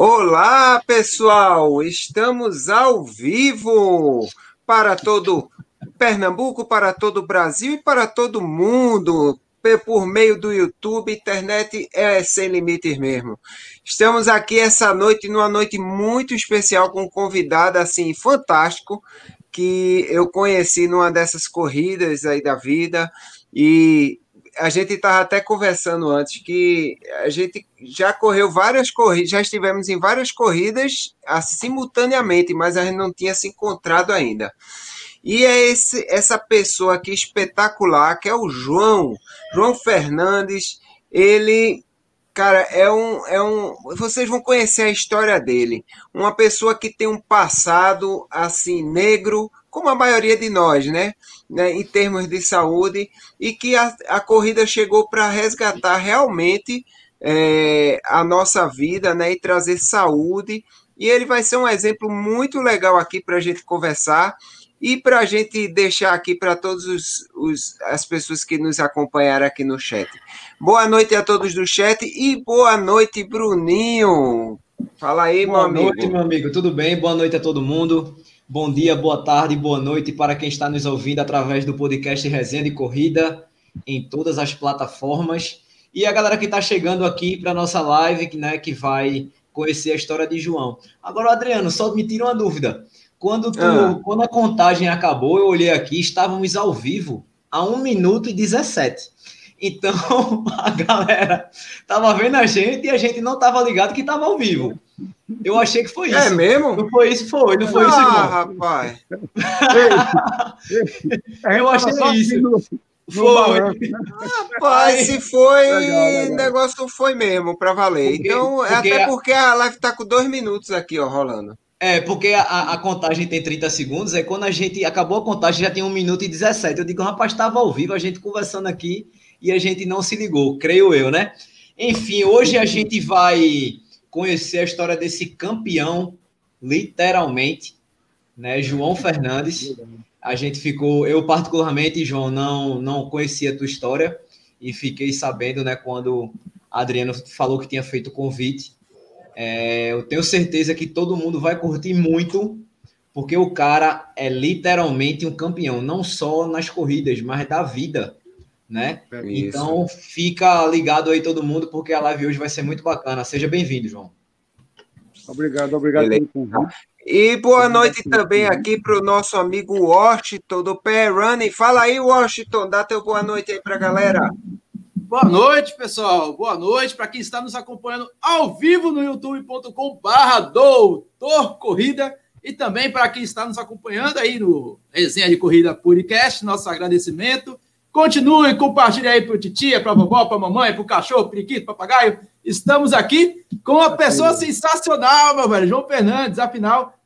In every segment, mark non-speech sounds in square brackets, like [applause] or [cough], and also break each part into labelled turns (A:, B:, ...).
A: Olá, pessoal! Estamos ao vivo para todo Pernambuco, para todo o Brasil e para todo mundo, por meio do YouTube, internet é sem limites mesmo. Estamos aqui essa noite, numa noite muito especial, com um convidado assim fantástico, que eu conheci numa dessas corridas aí da vida, e a gente estava até conversando antes que a gente já correu várias corridas, já estivemos em várias corridas assim, simultaneamente, mas a gente não tinha se encontrado ainda. E é esse, essa pessoa aqui espetacular, que é o João, João Fernandes. Ele, cara, é um, é um. Vocês vão conhecer a história dele. Uma pessoa que tem um passado assim negro, como a maioria de nós, né? né em termos de saúde, e que a, a corrida chegou para resgatar realmente é, a nossa vida, né? E trazer saúde. E ele vai ser um exemplo muito legal aqui para a gente conversar. E para a gente deixar aqui para todas as pessoas que nos acompanharam aqui no chat. Boa noite a todos do chat e boa noite, Bruninho. Fala aí, boa meu amigo.
B: Boa noite, meu amigo. Tudo bem? Boa noite a todo mundo. Bom dia, boa tarde, boa noite para quem está nos ouvindo através do podcast Resenha de Corrida em todas as plataformas. E a galera que está chegando aqui para nossa live, né, que vai conhecer a história de João. Agora, Adriano, só me tira uma dúvida. Quando, tu, ah. quando a contagem acabou, eu olhei aqui, estávamos ao vivo a 1 minuto e 17. Então, [laughs] a galera tava vendo a gente e a gente não tava ligado que tava ao vivo. Eu achei que foi é isso.
A: É mesmo?
B: Não foi isso, foi. Não foi
A: ah,
B: isso,
A: Ah, rapaz.
B: eu achei isso.
A: Foi. Rapaz, se foi, o negócio foi mesmo, para valer. Porque, então, porque até porque a live tá com dois minutos aqui, ó, rolando.
B: É, porque a, a, contagem tem 30 segundos, é quando a gente acabou a contagem já tem 1 minuto e 17. Eu digo, rapaz, estava ao vivo, a gente conversando aqui e a gente não se ligou, creio eu, né? Enfim, hoje a gente vai conhecer a história desse campeão, literalmente, né? João Fernandes. A gente ficou, eu particularmente, João, não, não conhecia a tua história e fiquei sabendo, né, quando Adriano falou que tinha feito o convite. É, eu tenho certeza que todo mundo vai curtir muito, porque o cara é literalmente um campeão, não só nas corridas, mas da vida, né? É então fica ligado aí todo mundo, porque a live hoje vai ser muito bacana. Seja bem-vindo, João.
C: Obrigado, obrigado pelo convite.
A: E boa noite também aqui para o nosso amigo Washington do Pé Running. Fala aí, Washington, dá teu boa noite aí para a galera.
D: Boa noite, pessoal. Boa noite para quem está nos acompanhando ao vivo no youtube.com/barra Doutor Corrida e também para quem está nos acompanhando aí no Resenha de Corrida Podcast. Nosso agradecimento. Continue, compartilhe aí para o titia, para a vovó, para a mamãe, para o cachorro, periquito, papagaio. Estamos aqui com uma pessoa sensacional, meu velho, João Fernandes. Afinal,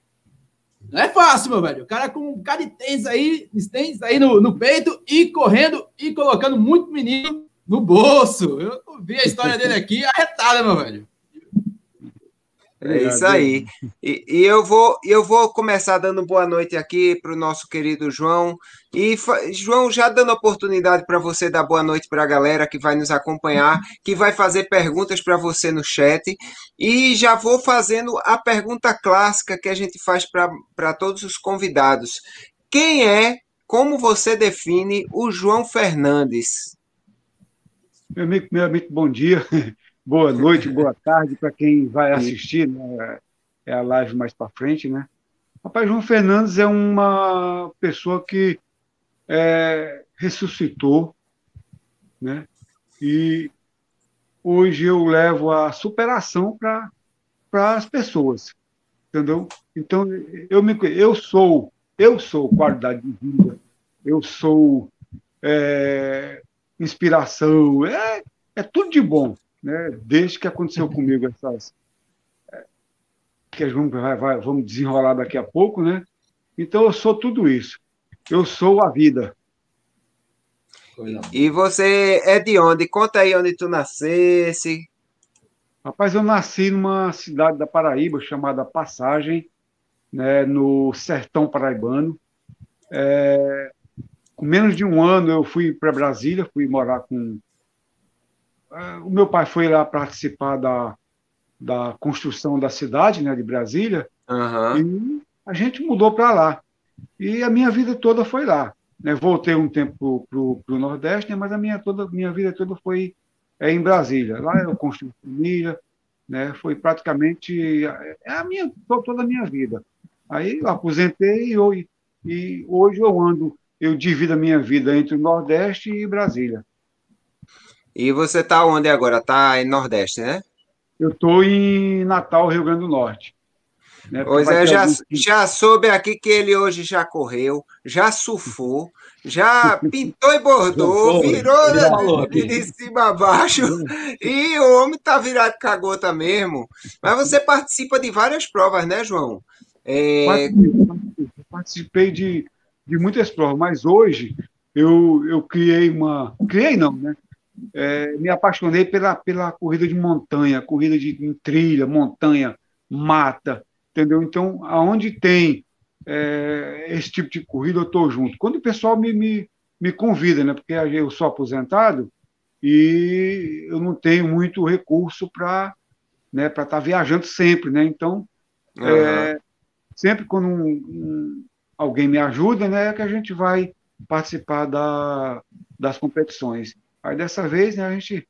D: não é fácil, meu velho. O cara com um cara de tênis aí, tênis aí no, no peito e correndo e colocando muito menino no bolso. Eu vi a história dele aqui arretada, meu velho.
A: É isso aí. E, e, eu vou eu vou começar dando boa noite aqui para o nosso querido João. E João, já dando oportunidade para você dar boa noite para a galera que vai nos acompanhar, que vai fazer perguntas para você no chat. E já vou fazendo a pergunta clássica que a gente faz para todos os convidados. Quem é, como você define o João Fernandes?
C: Meu amigo, meu amigo, bom dia, boa noite, boa tarde para quem vai assistir né, é a live mais para frente, né? Rapaz, João Fernandes é uma pessoa que é, ressuscitou, né? E hoje eu levo a superação para as pessoas, entendeu? Então eu me eu sou eu sou qualidade de vida, eu sou é, inspiração, é, é tudo de bom, né? Desde que aconteceu [laughs] comigo essas é, que vamos, vai, vai, vamos desenrolar daqui a pouco, né? Então eu sou tudo isso. Eu sou a vida.
A: E você é de onde? Conta aí onde tu nascesse.
C: Rapaz, eu nasci numa cidade da Paraíba chamada Passagem, né, no sertão paraibano. É, com menos de um ano, eu fui para Brasília, fui morar com. Uh, o meu pai foi lá participar da, da construção da cidade, né, de Brasília,
A: Aham.
C: e a gente mudou para lá. E a minha vida toda foi lá. Né? Voltei um tempo para o Nordeste, né? mas a minha, toda, minha vida toda foi é, em Brasília. Lá eu construí família, né? foi praticamente é a minha, toda a minha vida. Aí eu aposentei e, eu, e hoje eu ando, eu divido a minha vida entre o Nordeste e Brasília.
A: E você está onde agora? Está em Nordeste, né?
C: Eu estou em Natal, Rio Grande do Norte.
A: Né? Pois é, já, alguns... já soube aqui que ele hoje já correu, já surfou, já [laughs] pintou e bordou, virou de, de cima a baixo, [laughs] e o homem tá virado cagota mesmo. Mas você participa de várias provas, né, João?
C: É... Participei de, de muitas provas, mas hoje eu, eu criei uma. Criei não, né? É, me apaixonei pela, pela corrida de montanha, corrida de trilha, montanha, mata, entendeu? Então, aonde tem é, esse tipo de corrida, eu estou junto. Quando o pessoal me, me, me convida, né? Porque eu sou aposentado e eu não tenho muito recurso para né, estar tá viajando sempre, né? Então, uhum. é, sempre quando um, um, alguém me ajuda, né, é que a gente vai participar da, das competições. Aí dessa vez, né, a gente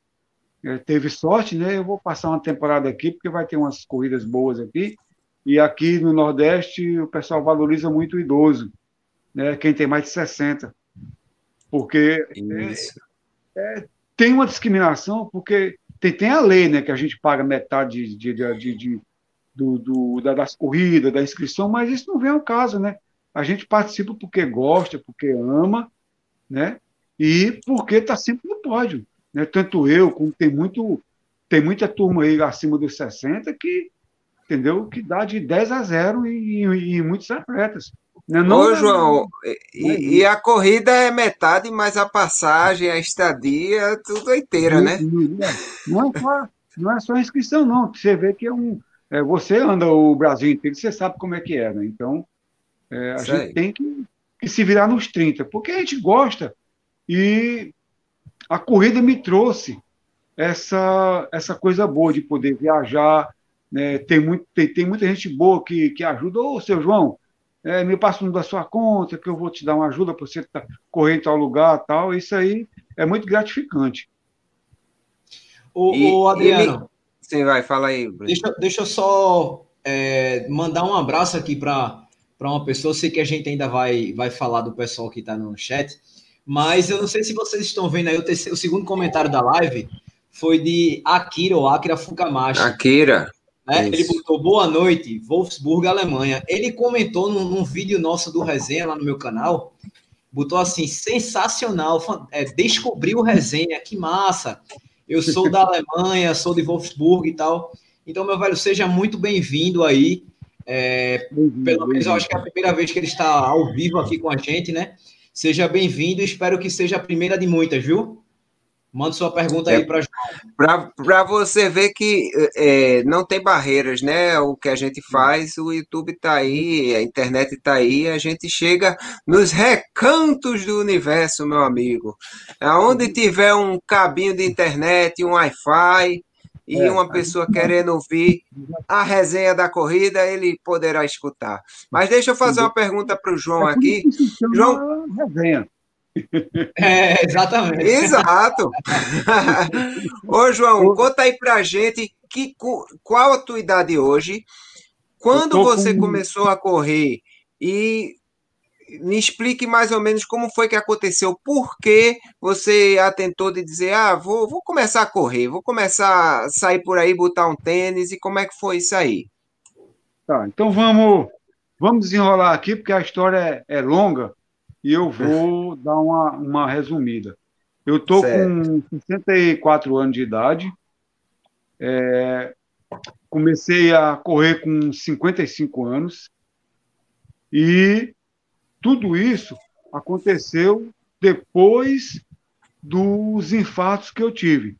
C: é, teve sorte, né? Eu vou passar uma temporada aqui porque vai ter umas corridas boas aqui e aqui no Nordeste o pessoal valoriza muito o idoso, né? quem tem mais de 60. Porque é, é, tem uma discriminação, porque tem, tem, a lei né, que a gente paga metade de, de, de, de do, do, das corridas, da inscrição, mas isso não vem ao caso. Né? A gente participa porque gosta, porque ama, né? E porque está sempre no pódio. Né? Tanto eu, como tem, muito, tem muita turma aí acima dos 60 que entendeu? Que dá de 10 a 0 e, e, e muitos atletas.
A: Né? Não, Ô, João, e, e, a corrida é metade, mas a passagem, a estadia, tudo inteira, né?
C: Não é, só, não é só inscrição, não. Você vê que é um. É, você anda o Brasil inteiro, você sabe como é que é, né? Então, é, a Sei. gente tem que, que se virar nos 30, porque a gente gosta. E a corrida me trouxe essa, essa coisa boa de poder viajar, né? Tem, muito, tem, tem muita gente boa que, que ajuda. Ô, seu João, é, me passa um da sua conta, que eu vou te dar uma ajuda para você tá, correr em tal lugar tal. Isso aí é muito gratificante.
B: O, e, o Adriano.
A: Sim, vai, fala aí.
B: Deixa, deixa eu só é, mandar um abraço aqui para uma pessoa. Eu sei que a gente ainda vai, vai falar do pessoal que está no chat, mas eu não sei se vocês estão vendo aí o, terceiro, o segundo comentário da live foi de Akira ou Akira Fukamashi.
A: Akira.
B: Né? Ele botou boa noite, Wolfsburg, Alemanha. Ele comentou num, num, vídeo nosso do resenha lá no meu canal, botou assim: sensacional, é, descobriu o resenha, que massa. Eu sou da Alemanha, sou de Wolfsburg e tal. Então, meu velho, seja muito bem-vindo aí. É, pelo menos eu acho que é a primeira vez que ele está ao vivo aqui com a gente, né? Seja bem-vindo, espero que seja a primeira de muitas, viu? Manda sua pergunta aí para
A: Para você ver que é, não tem barreiras, né? O que a gente faz, o YouTube está aí, a internet está aí, a gente chega nos recantos do universo, meu amigo. Aonde tiver um cabinho de internet, um Wi-Fi, e é, uma pessoa querendo ouvir a resenha da corrida, ele poderá escutar. Mas deixa eu fazer uma pergunta para o João é aqui. João, resenha.
B: É, exatamente.
A: Exato. Ô, João, conta aí pra gente que, qual a tua idade hoje, quando você com... começou a correr e me explique mais ou menos como foi que aconteceu, por que você atentou de dizer, ah, vou, vou começar a correr, vou começar a sair por aí, botar um tênis, e como é que foi isso aí?
C: Tá, então vamos, vamos desenrolar aqui, porque a história é, é longa, e eu vou [laughs] dar uma, uma resumida. Eu estou com 64 anos de idade, é, comecei a correr com 55 anos, e tudo isso aconteceu depois dos infartos que eu tive.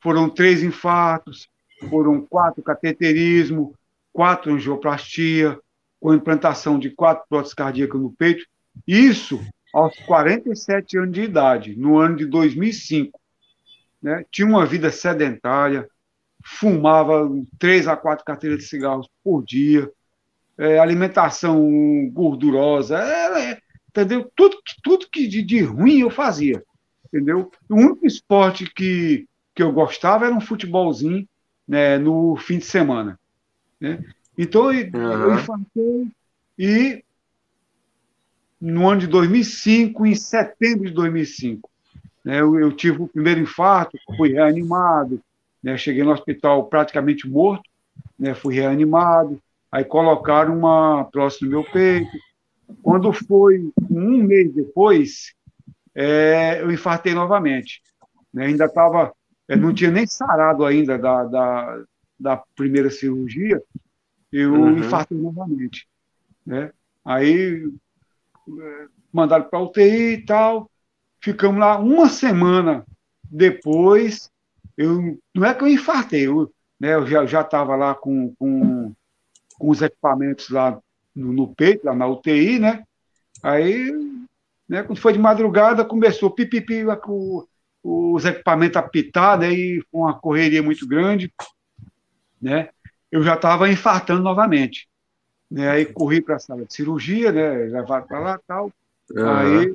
C: Foram três infartos, foram quatro cateterismo, quatro angioplastia, com implantação de quatro próteses cardíacas no peito. Isso aos 47 anos de idade, no ano de 2005. Né? Tinha uma vida sedentária, fumava três a quatro carteiras de cigarros por dia, é, alimentação gordurosa, é, é, entendeu? Tudo, tudo que de, de, ruim eu fazia, entendeu? O único esporte que, que eu gostava era um futebolzinho né, no fim de semana. Né? Então, eu, uhum. eu infartei e no ano de 2005, em setembro de 2005, né, eu, eu tive o primeiro infarto, fui reanimado, né, cheguei no hospital praticamente morto, né, fui reanimado, aí colocaram uma próxima no meu peito. Quando foi um mês depois, é, eu infartei novamente. Né, ainda estava, não tinha nem sarado ainda da, da, da primeira cirurgia, eu uhum. infartei novamente. Né? Aí é, mandaram para UTI e tal. Ficamos lá uma semana depois. Eu, não é que eu infartei, eu, né, eu já estava lá com, com, com, os equipamentos lá no, no, peito, lá na UTI, né? Aí, né, quando foi de madrugada, começou pipipi, com os equipamentos a pitar, daí foi uma correria muito grande, né? eu já estava infartando novamente. Né? Aí corri para a sala de cirurgia, né? levaram para lá tal. Uhum. Aí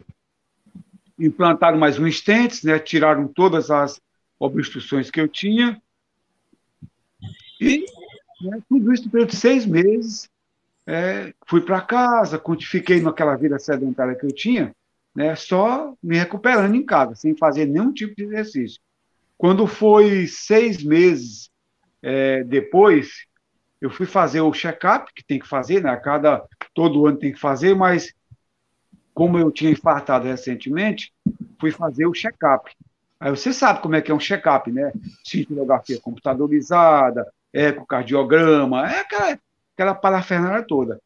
C: implantaram mais um estentes, né? tiraram todas as obstruções que eu tinha. E né, tudo isso durante seis meses. É, fui para casa, fiquei naquela vida sedentária que eu tinha, né, só me recuperando em casa, sem fazer nenhum tipo de exercício. Quando foi seis meses é, depois, eu fui fazer o check-up, que tem que fazer, né? Cada, todo ano tem que fazer, mas como eu tinha infartado recentemente, fui fazer o check-up. Aí você sabe como é que é um check-up, né? Cintilografia computadorizada, ecocardiograma, é aquela, aquela parafernália toda.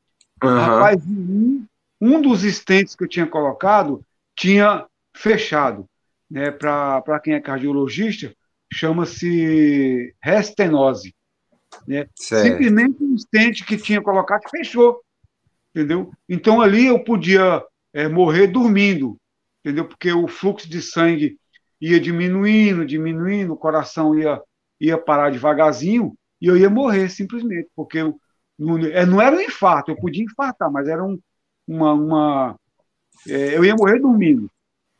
C: Uhum. Rapaz, um, um dos estentes que eu tinha colocado tinha fechado. Né? Para quem é cardiologista, chama-se restenose. Né? Simplesmente um estente que tinha colocado fechou. Entendeu? Então ali eu podia é, morrer dormindo, entendeu? Porque o fluxo de sangue ia diminuindo, diminuindo, o coração ia, ia parar devagarzinho e eu ia morrer simplesmente, porque eu, não, é, não era um infarto, eu podia infartar, mas era um, uma. uma é, eu ia morrer dormindo.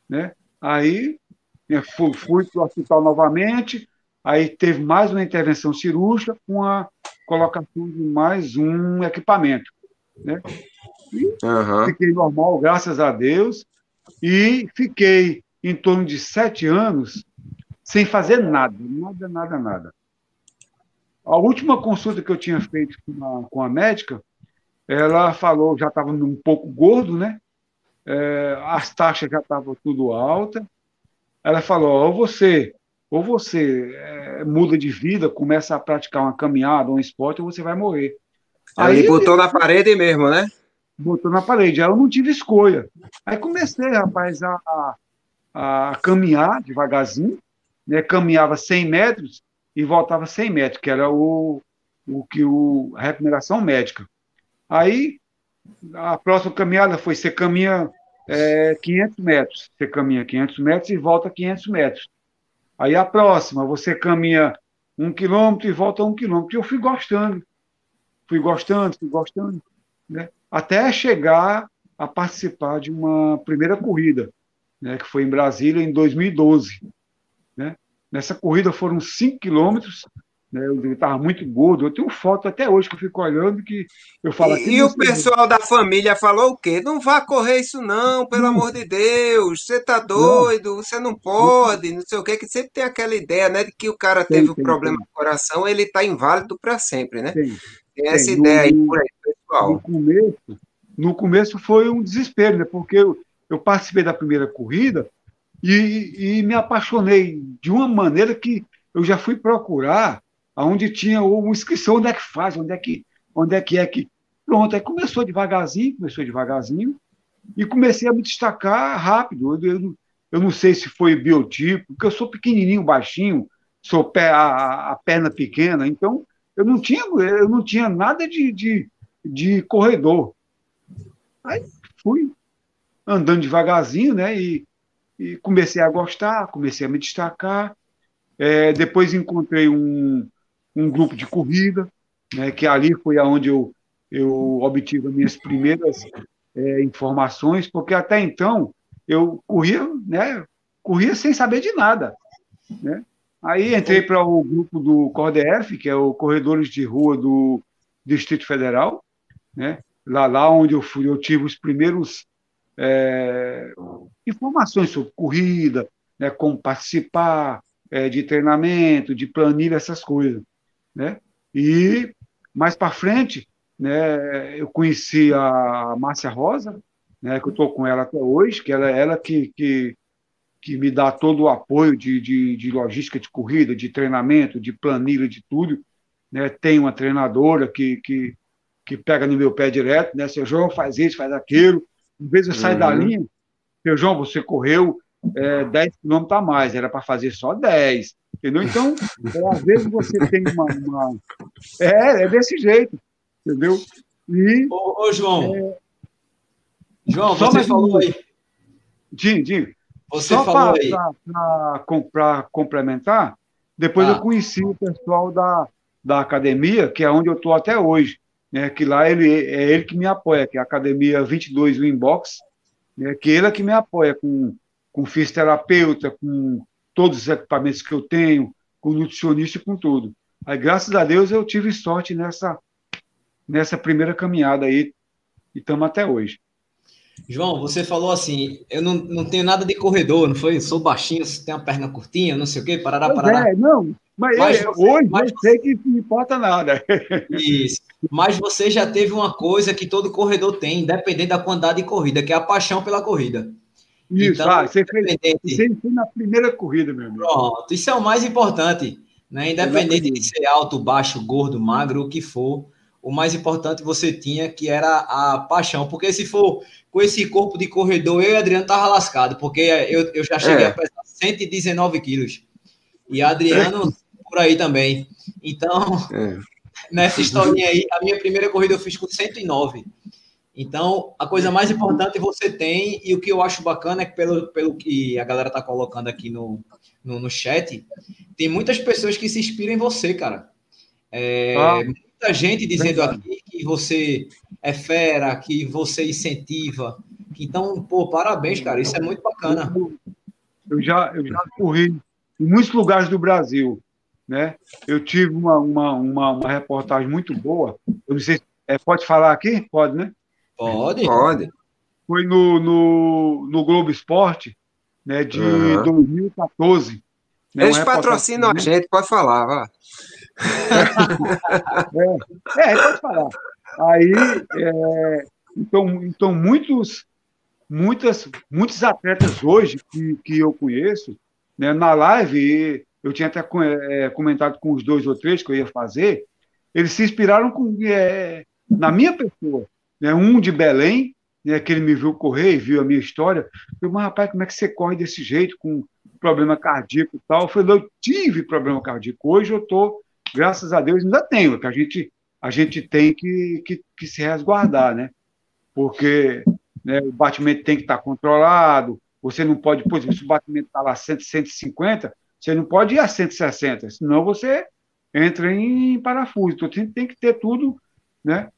C: Né? Aí Fui, fui para o hospital novamente, aí teve mais uma intervenção cirúrgica com a colocação de mais um equipamento. Né? Uhum. Fiquei normal, graças a Deus, e fiquei em torno de sete anos sem fazer nada, nada, nada, nada. A última consulta que eu tinha feito com a, com a médica, ela falou, já estava um pouco gordo, né? É, as taxas já estavam tudo alta, ela falou: ou você, ou você é, muda de vida, começa a praticar uma caminhada, um esporte, ou você vai morrer.
A: Aí ele botou na parede mesmo, né?
C: Botou na parede. Aí eu não tive escolha. Aí comecei, rapaz, a, a, a caminhar devagarzinho, né? caminhava 100 metros e voltava 100 metros, que era o, o que o, a recomendação médica. Aí a próxima caminhada foi: você caminha é, 500 metros. Você caminha 500 metros e volta 500 metros. Aí a próxima, você caminha um quilômetro e volta um quilômetro. E eu fui gostando, fui gostando, fui gostando, né? até chegar a participar de uma primeira corrida, né? que foi em Brasília em 2012. Né? Nessa corrida foram 5 quilômetros, né? Eu estava muito gordo. Eu tenho foto até hoje que eu fico olhando que eu falo
A: assim. E o pessoal da família falou o quê? Não vá correr isso, não, pelo não. amor de Deus. Você tá doido, não. você não pode, não sei o quê, que sempre tem aquela ideia, né? De que o cara teve tem, um tem, problema tem. no coração, ele está inválido para sempre, né? Tem, tem essa ideia aí por aí, pessoal.
C: No começo, no começo foi um desespero, né? Porque eu, eu participei da primeira corrida e, e me apaixonei de uma maneira que eu já fui procurar onde tinha uma inscrição, onde é que faz, onde é que, onde é que é que. Pronto, aí começou devagarzinho, começou devagarzinho, e comecei a me destacar rápido. Eu, eu, eu não sei se foi biotipo, porque eu sou pequenininho, baixinho, sou pé, a, a, perna pequena, então eu não tinha, eu não tinha nada de, de, de corredor. Aí fui andando devagarzinho, né? E, e comecei a gostar, comecei a me destacar. É, depois encontrei um, um grupo de corrida, né, que ali foi aonde eu, eu obtive as minhas primeiras é, informações, porque até então eu corria, né, corria sem saber de nada. Né? Aí entrei para o grupo do CORDEF, que é o Corredores de Rua do Distrito Federal, né? lá, lá onde eu fui, eu tive os primeiros é, informações sobre corrida, né, como participar é, de treinamento, de planilha, essas coisas. Né? E mais para frente, né, eu conheci a Márcia Rosa, né, que eu estou com ela até hoje, que ela, ela que, que, que me dá todo o apoio de, de, de logística de corrida, de treinamento, de planilha, de tudo. Né? Tem uma treinadora que, que, que pega no meu pé direto, né? Seu João faz isso, faz aquilo. Em vez de eu sair uhum. da linha, seu João, você correu é, 10 quilômetros a mais, era para fazer só 10. Entendeu? Então, é, às vezes você tem uma, uma, É, é desse jeito. Entendeu?
B: E, ô, ô João. É... João, você falou um... aí.
C: Dim, Dim. Você só falou pra, aí. Para complementar, depois ah. eu conheci o pessoal da, da academia, que é onde eu estou até hoje. Né, que lá ele, é ele que me apoia, que é a Academia 22 Winbox, né, que ele é que me apoia com, com fisioterapeuta, com todos os equipamentos que eu tenho, com nutricionista e com tudo. Aí, graças a Deus, eu tive sorte nessa, nessa primeira caminhada aí e estamos até hoje.
B: João, você falou assim, eu não, não tenho nada de corredor, não foi? Sou baixinho, tenho uma perna curtinha, não sei o quê, parará, parará.
C: É, não, mas, mas é, você, hoje mas eu sei que não importa nada.
B: Isso. Mas você já teve uma coisa que todo corredor tem, independente da quantidade de corrida, que é a paixão pela corrida.
C: Isso, então, ah, você, fez, você fez na primeira corrida, meu amigo.
B: Pronto, isso é o mais importante. Né? Independente de ser alto, baixo, gordo, magro, o que for, o mais importante você tinha que era a paixão. Porque se for com esse corpo de corredor, eu e Adriano tava lascado, porque eu, eu já cheguei é. a pesar 119 quilos. E Adriano por aí também. Então, é. [laughs] nessa historinha aí, a minha primeira corrida eu fiz com 109. Então, a coisa mais importante você tem, e o que eu acho bacana é que, pelo, pelo que a galera tá colocando aqui no, no, no chat, tem muitas pessoas que se inspiram em você, cara. É, ah, muita gente dizendo aqui que você é fera, que você incentiva. Então, pô, parabéns, cara. Isso é muito bacana.
C: Eu já, eu já corri em muitos lugares do Brasil. Né? Eu tive uma, uma, uma, uma reportagem muito boa. Eu não sei, é, pode falar aqui? Pode, né?
B: Pode.
A: Pode.
C: Foi no, no, no Globo Esporte, né, de uhum. 2014.
A: Né, Eles patrocinam a gente, pode falar, vá. [laughs]
C: é, é, pode falar. Aí, é, então, então muitos, muitas, muitos atletas hoje que, que eu conheço, né, na live, eu tinha até é, comentado com os dois ou três que eu ia fazer, eles se inspiraram com, é, na minha pessoa né? um de Belém, né, que ele me viu correr e viu a minha história. Eu mas rapaz, como é que você corre desse jeito, com problema cardíaco e tal? Eu falei, eu tive problema cardíaco. Hoje eu estou, graças a Deus, ainda tenho, que a gente, a gente tem que, que, que se resguardar, né? Porque né, o batimento tem que estar controlado, você não pode, por exemplo, se o batimento está lá 100, 150, você não pode ir a 160, senão você entra em parafuso. Então tem, tem que ter tudo né,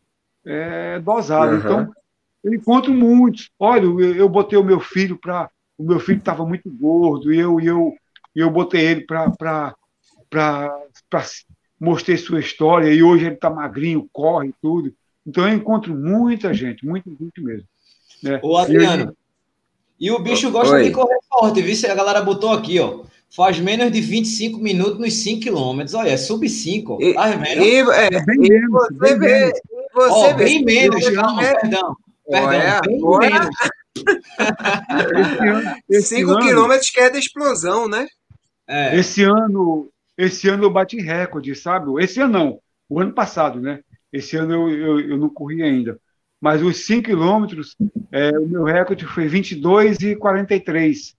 C: é, dosado. Uhum. Então, eu encontro muitos. Olha, eu, eu botei o meu filho para. O meu filho estava muito gordo e eu, eu, eu botei ele para mostrar sua história e hoje ele está magrinho, corre tudo. Então eu encontro muita gente, muita gente mesmo.
B: Né? Ô, Adriano, e, e o bicho gosta Oi. de correr forte, viu? A galera botou aqui, ó. Faz menos de 25 minutos nos 5 km. Olha, é sub 5.
A: E, tá vendo? E, é, é, bem menos, você bem vê, menos. Você
B: oh, bem menos, calma, é... perdão. Perdão, é, bem agora... menos.
A: 5 [laughs] quilômetros que é da explosão, né?
C: É. Esse ano, esse ano eu bati recorde, sabe? Esse ano não, o ano passado, né? Esse ano eu, eu, eu não corri ainda. Mas os 5 quilômetros, é, o meu recorde foi 22 e 43.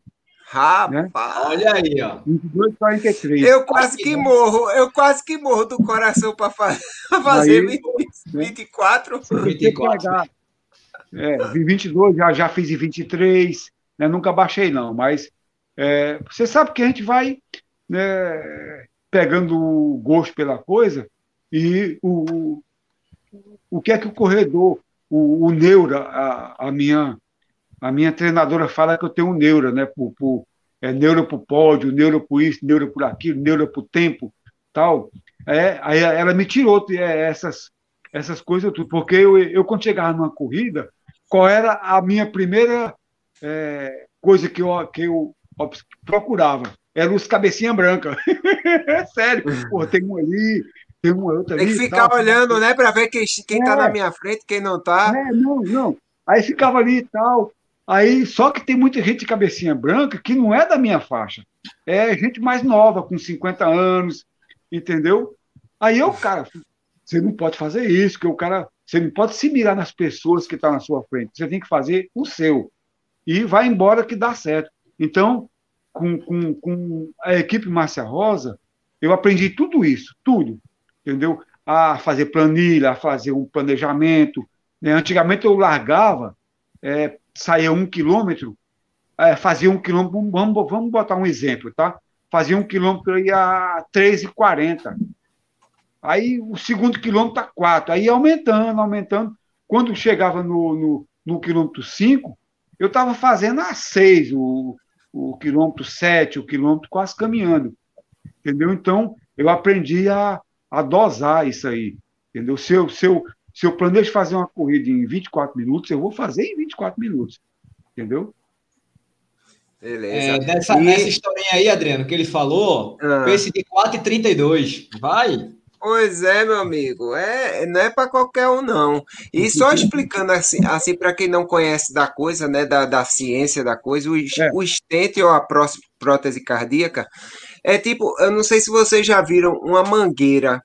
A: Rapaz, né?
B: olha aí, ó.
C: 22, 43.
A: Eu quase que morro, eu quase que morro do coração para [laughs] fazer aí, 20, né? 24.
C: 24. É, 22, já, já fiz em 23, né? nunca baixei, não, mas é, você sabe que a gente vai. Né, pegando o gosto pela coisa e o, o que é que o corredor, o, o neura, a, a, minha, a minha treinadora fala que eu tenho um neura, né? Por, por, é, neura para o pódio, neura por isso, neura por aquilo, neura por tempo, tal. É, aí ela me tirou é, essas, essas coisas tudo, porque eu, eu, quando chegava numa corrida, qual era a minha primeira é, coisa que eu, que eu procurava? Era os cabecinha branca. é [laughs] sério. Pô, tem um ali, tem um outro ali.
A: Tem que ficar tal, olhando, né, para ver quem, quem é. tá na minha frente, quem não tá.
C: É, não, não. Aí ficava ali e tal. Aí, só que tem muita gente de cabecinha branca que não é da minha faixa. É gente mais nova, com 50 anos, entendeu? Aí eu, cara, você não pode fazer isso, que o cara, você não pode se mirar nas pessoas que estão tá na sua frente. Você tem que fazer o seu. E vai embora que dá certo. Então, com, com, com a equipe Márcia Rosa, eu aprendi tudo isso, tudo, entendeu? A fazer planilha, a fazer um planejamento. Né? Antigamente eu largava, é, saía um quilômetro, é, fazia um quilômetro, vamos, vamos botar um exemplo, tá? Fazia um quilômetro aí a 3,40. Aí o segundo quilômetro a 4. Aí aumentando, aumentando. Quando chegava no, no, no quilômetro 5, eu estava fazendo a 6, o, o quilômetro 7, o quilômetro quase caminhando. Entendeu? Então, eu aprendi a, a dosar isso aí. Entendeu? Se eu, se, eu, se eu planejo fazer uma corrida em 24 minutos, eu vou fazer em 24 minutos. Entendeu?
B: Beleza. É, nessa, e... nessa historinha aí, Adriano, que ele falou, ah. pense de 4,32. Vai!
A: Pois é, meu amigo, é, não é para qualquer um, não. E só [laughs] explicando assim, assim para quem não conhece da coisa, né, da, da ciência da coisa, o, é. o stent ou a prótese cardíaca é tipo, eu não sei se vocês já viram uma mangueira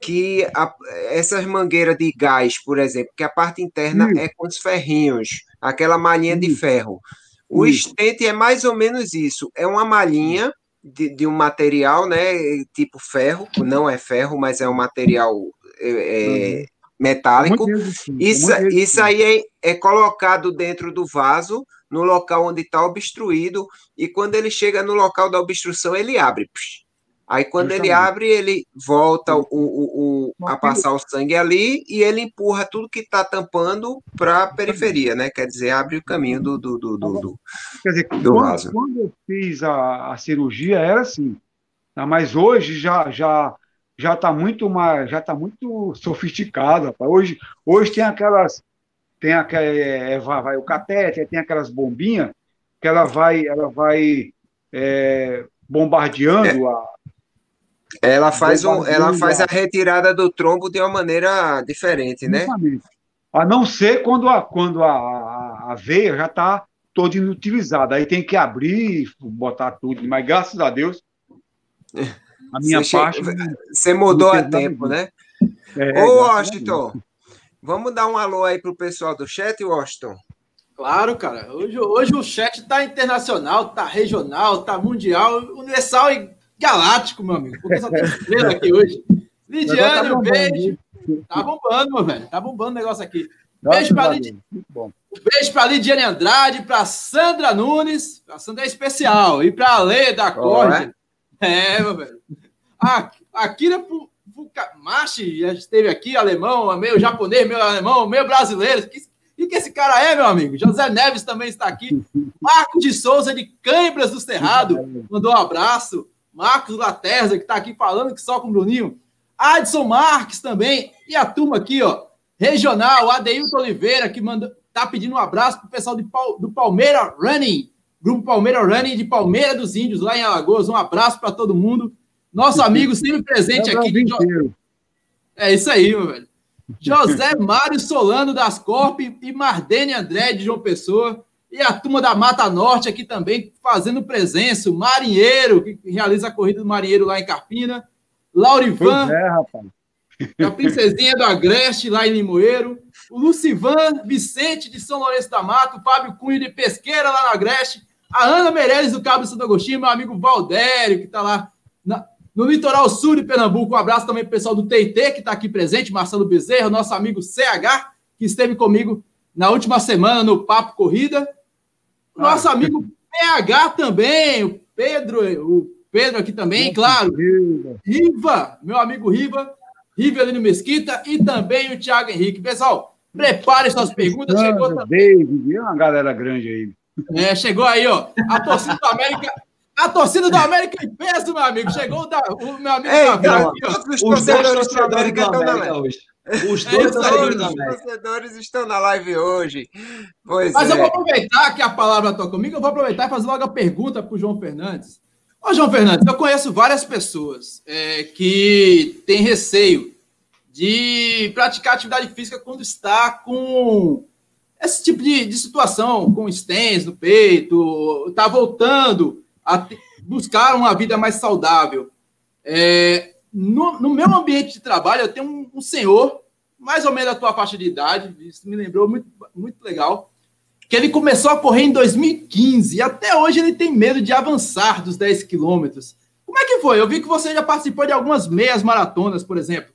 A: que a, essas mangueiras de gás, por exemplo, que a parte interna hum. é com os ferrinhos, aquela malhinha hum. de ferro. O hum. stent é mais ou menos isso, é uma malhinha de, de, um material, né? Tipo ferro, não é ferro, mas é um material é, é uhum. metálico. Isso, isso aí é, é colocado dentro do vaso, no local onde está obstruído, e quando ele chega no local da obstrução, ele abre. Aí quando ele abre, ele volta o, o, o, a passar o sangue ali e ele empurra tudo que está tampando para a periferia, né? Quer dizer, abre o caminho do, do, do, do,
C: Quer dizer, do quando, vaso. quando eu fiz a, a cirurgia era assim, tá? mas hoje já já já está muito mais já tá muito sofisticado. Rapaz. Hoje hoje tem aquelas tem aquela, é, vai, vai, o catéter, tem aquelas bombinhas que ela vai ela vai é, bombardeando é. a
A: ela faz, um, ela faz a retirada do trombo de uma maneira diferente, né?
C: A não ser quando a, quando a, a veia já está toda inutilizada. Aí tem que abrir, botar tudo. Mas graças a Deus,
A: a minha você parte. Você mudou a tempo, né? É, Ô, Washington, vamos dar um alô aí pro pessoal do chat, Washington?
D: Claro, cara. Hoje, hoje o chat tá internacional, tá regional, tá mundial, universal e galáctico, meu amigo. Porque só tem estrela aqui hoje. Lidiane, tá um beijo. Tá bombando, meu velho. Tá bombando o negócio aqui. Beijo para Lid... Um beijo para Lidiane Andrade, para Sandra Nunes, a Sandra é especial, e para a Lê da Corte. É? é, meu velho. A, a Kira Fukashi já esteve aqui, alemão, meio japonês, meio alemão, meio brasileiro. Que, que, que esse cara é, meu amigo? José Neves também está aqui. Marco de Souza, de Cãibras do Cerrado, mandou um abraço. Marcos Laterza, que está aqui falando que só com o Bruninho. Adson Marques também. E a turma aqui, ó. Regional, Adeilton Oliveira, que manda, tá pedindo um abraço pro pessoal de, do Palmeira Running. Grupo Palmeira Running de Palmeira dos Índios, lá em Alagoas. Um abraço para todo mundo. Nosso amigo sempre presente é aqui. De... É isso aí, meu velho. José Mário Solano das Corp e Mardene André de João Pessoa. E a turma da Mata Norte aqui também fazendo presença. O Marinheiro, que realiza a corrida do Marinheiro lá em Carpina. Laurivan. É, rapaz. A Princesinha do Agreste, lá em Limoeiro. O Lucivan Vicente, de São Lourenço da Mata. O Fábio Cunha, de Pesqueira, lá no Agreste. A Ana Meirelles, do Cabo Santo Agostinho. Meu amigo Valdério, que está lá na, no litoral sul de Pernambuco. Um abraço também para o pessoal do TT, que está aqui presente. Marcelo Bezerra, nosso amigo CH, que esteve comigo na última semana no Papo Corrida. Nosso amigo PH também, o Pedro, o Pedro aqui também, claro. Riva, meu amigo Riva, Rivelino Mesquita e também o Thiago Henrique. Pessoal, prepare suas perguntas.
C: Chegou também. David, uma galera grande aí.
D: É, chegou aí, ó. A torcida do América. A torcida do América em peso, meu amigo. Chegou da, o meu amigo
B: Ei, Davi, ó. Os, torcedores do América estão na live hoje. Os dois
A: é, torcedores, os torcedores estão na live hoje. Pois
D: Mas
A: é.
D: eu vou aproveitar que a palavra está comigo, eu vou aproveitar e fazer logo a pergunta para o João Fernandes. Ô, João Fernandes, eu conheço várias pessoas é, que têm receio de praticar atividade física quando está com esse tipo de, de situação, com stents no peito, está voltando a buscar uma vida mais saudável. É, no, no, meu ambiente de trabalho, eu tenho um, um, senhor, mais ou menos da tua faixa de idade, isso me lembrou muito, muito legal, que ele começou a correr em 2015 e até hoje ele tem medo de avançar dos 10 quilômetros. Como é que foi? Eu vi que você já participou de algumas meias maratonas, por exemplo.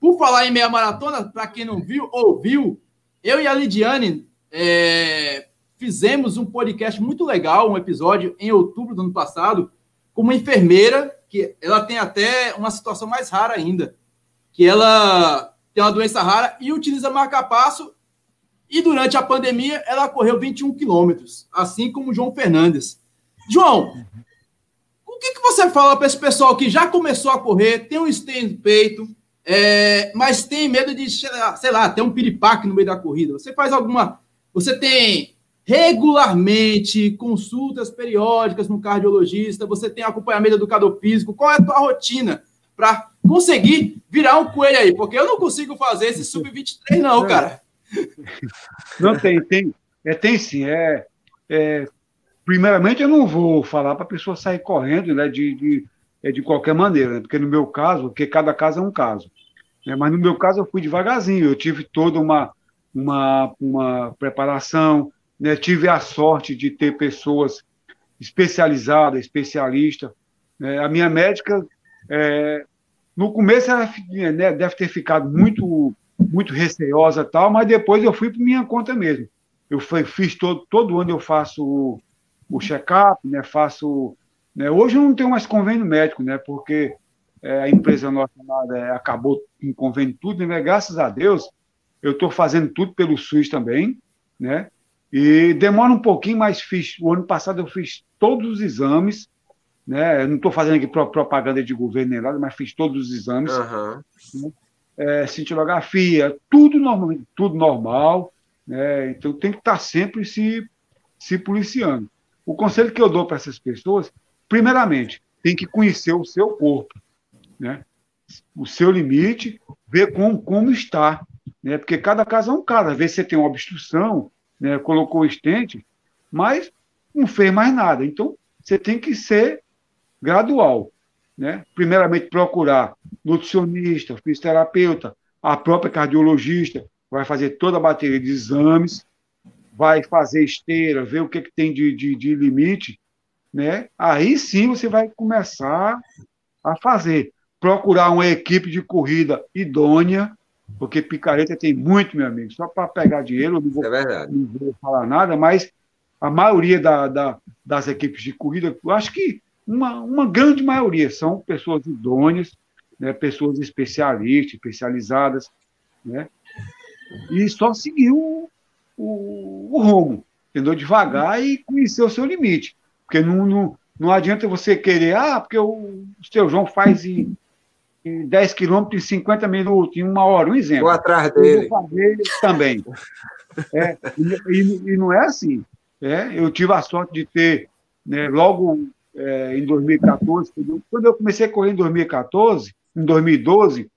D: Por falar em meia maratona, para quem não viu, ouviu, eu e a Lidiane é, fizemos um podcast muito legal, um episódio em outubro do ano passado, com uma enfermeira que ela tem até uma situação mais rara ainda, que ela tem uma doença rara e utiliza marca-passo e durante a pandemia ela correu 21 quilômetros, assim como o João Fernandes. João, o que, que você fala para esse pessoal que já começou a correr, tem um esteio no peito, é, mas tem medo de, sei lá, ter um piripaque no meio da corrida? Você faz alguma. Você tem regularmente consultas periódicas no cardiologista, você tem acompanhamento educador físico, qual é a tua rotina para conseguir virar um coelho aí? Porque eu não consigo fazer esse sub-23 não, cara.
C: Não tem, tem, é, tem sim, é, é primeiramente eu não vou falar para a pessoa sair correndo, né, de, de, é, de qualquer maneira, né, porque no meu caso, porque cada caso é um caso, né, mas no meu caso eu fui devagarzinho, eu tive toda uma, uma, uma preparação, né? Tive a sorte de ter pessoas especializadas, especialistas. Né? A minha médica, é, no começo, ela né, deve ter ficado muito, muito receosa tal, mas depois eu fui por minha conta mesmo. Eu fiz todo, todo ano eu faço o, o check-up, né? Faço, né? Hoje eu não tenho mais convênio médico, né? Porque é, a empresa nossa é, acabou com convênio tudo, né? Graças a Deus, eu estou fazendo tudo pelo SUS também, né? E demora um pouquinho, mas fiz. O ano passado eu fiz todos os exames, né? Eu não estou fazendo aqui propaganda de governo nem nada, mas fiz todos os exames. Uhum. Né? É, cintilografia, tudo normal, tudo normal, né? Então tem que estar sempre se, se policiando. O conselho que eu dou para essas pessoas, primeiramente, tem que conhecer o seu corpo, né? O seu limite, ver como, como está, né? Porque cada caso é um caso. Às vezes você tem uma obstrução, né, colocou o estente, mas não fez mais nada. Então, você tem que ser gradual. Né? Primeiramente, procurar nutricionista, fisioterapeuta, a própria cardiologista, vai fazer toda a bateria de exames, vai fazer esteira, ver o que, que tem de, de, de limite, né? aí sim você vai começar a fazer. Procurar uma equipe de corrida idônea, porque picareta tem muito, meu amigo, só para pegar dinheiro, não vou, é não vou, falar nada, mas a maioria da, da, das equipes de corrida, eu acho que uma, uma grande maioria são pessoas idôneas, né, pessoas especialistas, especializadas, né, e só seguir o, o, o rumo, entendeu? Devagar e conhecer o seu limite, porque não, não, não adianta você querer, ah, porque o, o seu João faz em 10 quilômetros em 50 minutos, em uma hora, um exemplo.
A: Vou atrás dele.
C: Eu vou fazer também. [laughs] É, e, e, não é assim. É, eu tive a sorte de ter, né, logo é, em 2014, quando eu comecei a correr em 2014, em 2012,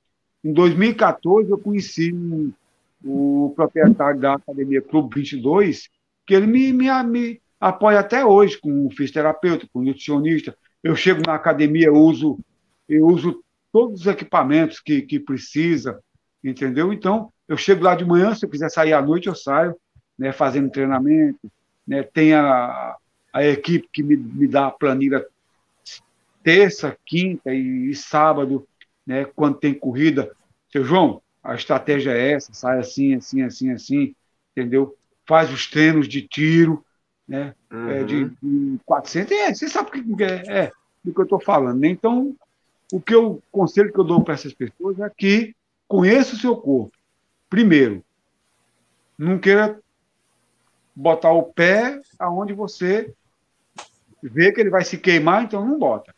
C: em 2014 eu conheci um, o proprietário da Academia Clube 22, que ele me, me, me apoia até hoje com fisioterapeuta, com nutricionista. Eu chego na academia, eu uso, eu uso todos os equipamentos que, que precisa, entendeu? Então, eu chego lá de manhã, se eu quiser sair à noite, eu saio, né, fazendo treinamento, né, tem a, a equipe que me, me dá a planilha terça, quinta e, e sábado, né, quando tem corrida. Seu João, a estratégia é essa, sai assim, assim, assim, assim, entendeu? Faz os treinos de tiro, né, uhum. é, de, de 400, é, você sabe o que é, é do que eu estou falando. Né? Então, o que eu o conselho que eu dou para essas pessoas é que conheça o seu corpo. Primeiro, não queira botar o pé aonde você vê que ele vai se queimar, então não bota.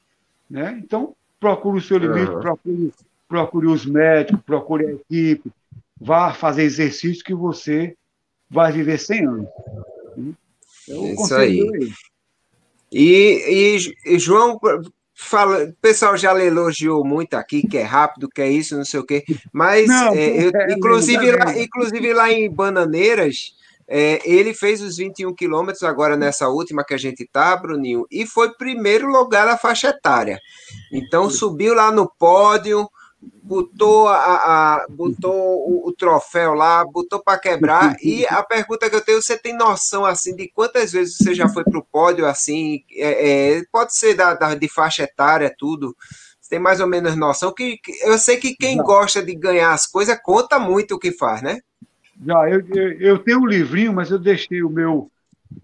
C: Né? Então, procure o seu limite, uhum. procure, procure os médicos, procure a equipe, vá fazer exercício que você vai viver 100 anos.
A: Então, Isso aí. E, e, João, fala, o pessoal já lhe elogiou muito aqui, que é rápido, que é isso, não sei o quê, mas não, é, eu, é, inclusive, é, lá, inclusive lá em Bananeiras, é, ele fez os 21 quilômetros agora nessa última que a gente tá, Bruninho, e foi primeiro lugar na faixa etária. Então subiu lá no pódio, botou, a, a botou o, o, troféu lá, botou para quebrar. E a pergunta que eu tenho, você tem noção assim de quantas vezes você já foi para o pódio assim? É, é, pode ser da, da, de faixa etária, tudo. Você tem mais ou menos noção que, que eu sei que quem gosta de ganhar as coisas conta muito o que faz, né?
C: Já, eu, eu tenho um livrinho, mas eu deixei o meu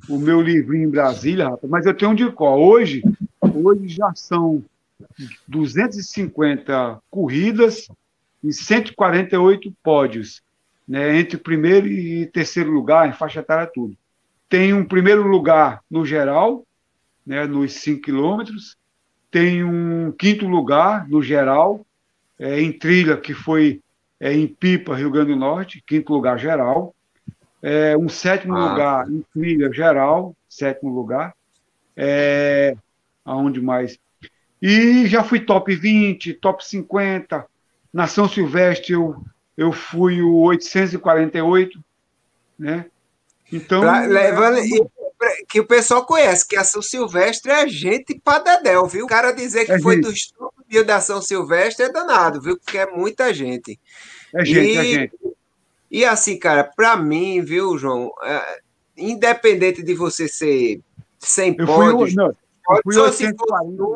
C: o meu livrinho em Brasília, rapaz, mas eu tenho um de qual. Hoje, hoje já são 250 corridas e 148 pódios, né, entre primeiro e terceiro lugar, em faixa etária tudo. Tem um primeiro lugar no geral, né, nos 5 quilômetros, tem um quinto lugar no geral, é, em trilha, que foi é, em Pipa, Rio Grande do Norte, quinto lugar geral, é, um sétimo ah. lugar em trilha geral, sétimo lugar, é, aonde mais? E já fui top 20, top 50. Na São Silvestre eu, eu fui o 848, né?
A: Então. Pra, levando, que o pessoal conhece, que a São Silvestre é gente pra dedéu, viu? O cara dizer que é foi gente. dos top da São Silvestre é danado, viu? Porque é muita gente.
C: É gente, é e, é gente.
A: E assim, cara, para mim, viu, João, é, independente de você ser sem pódios, não, pode só se for um,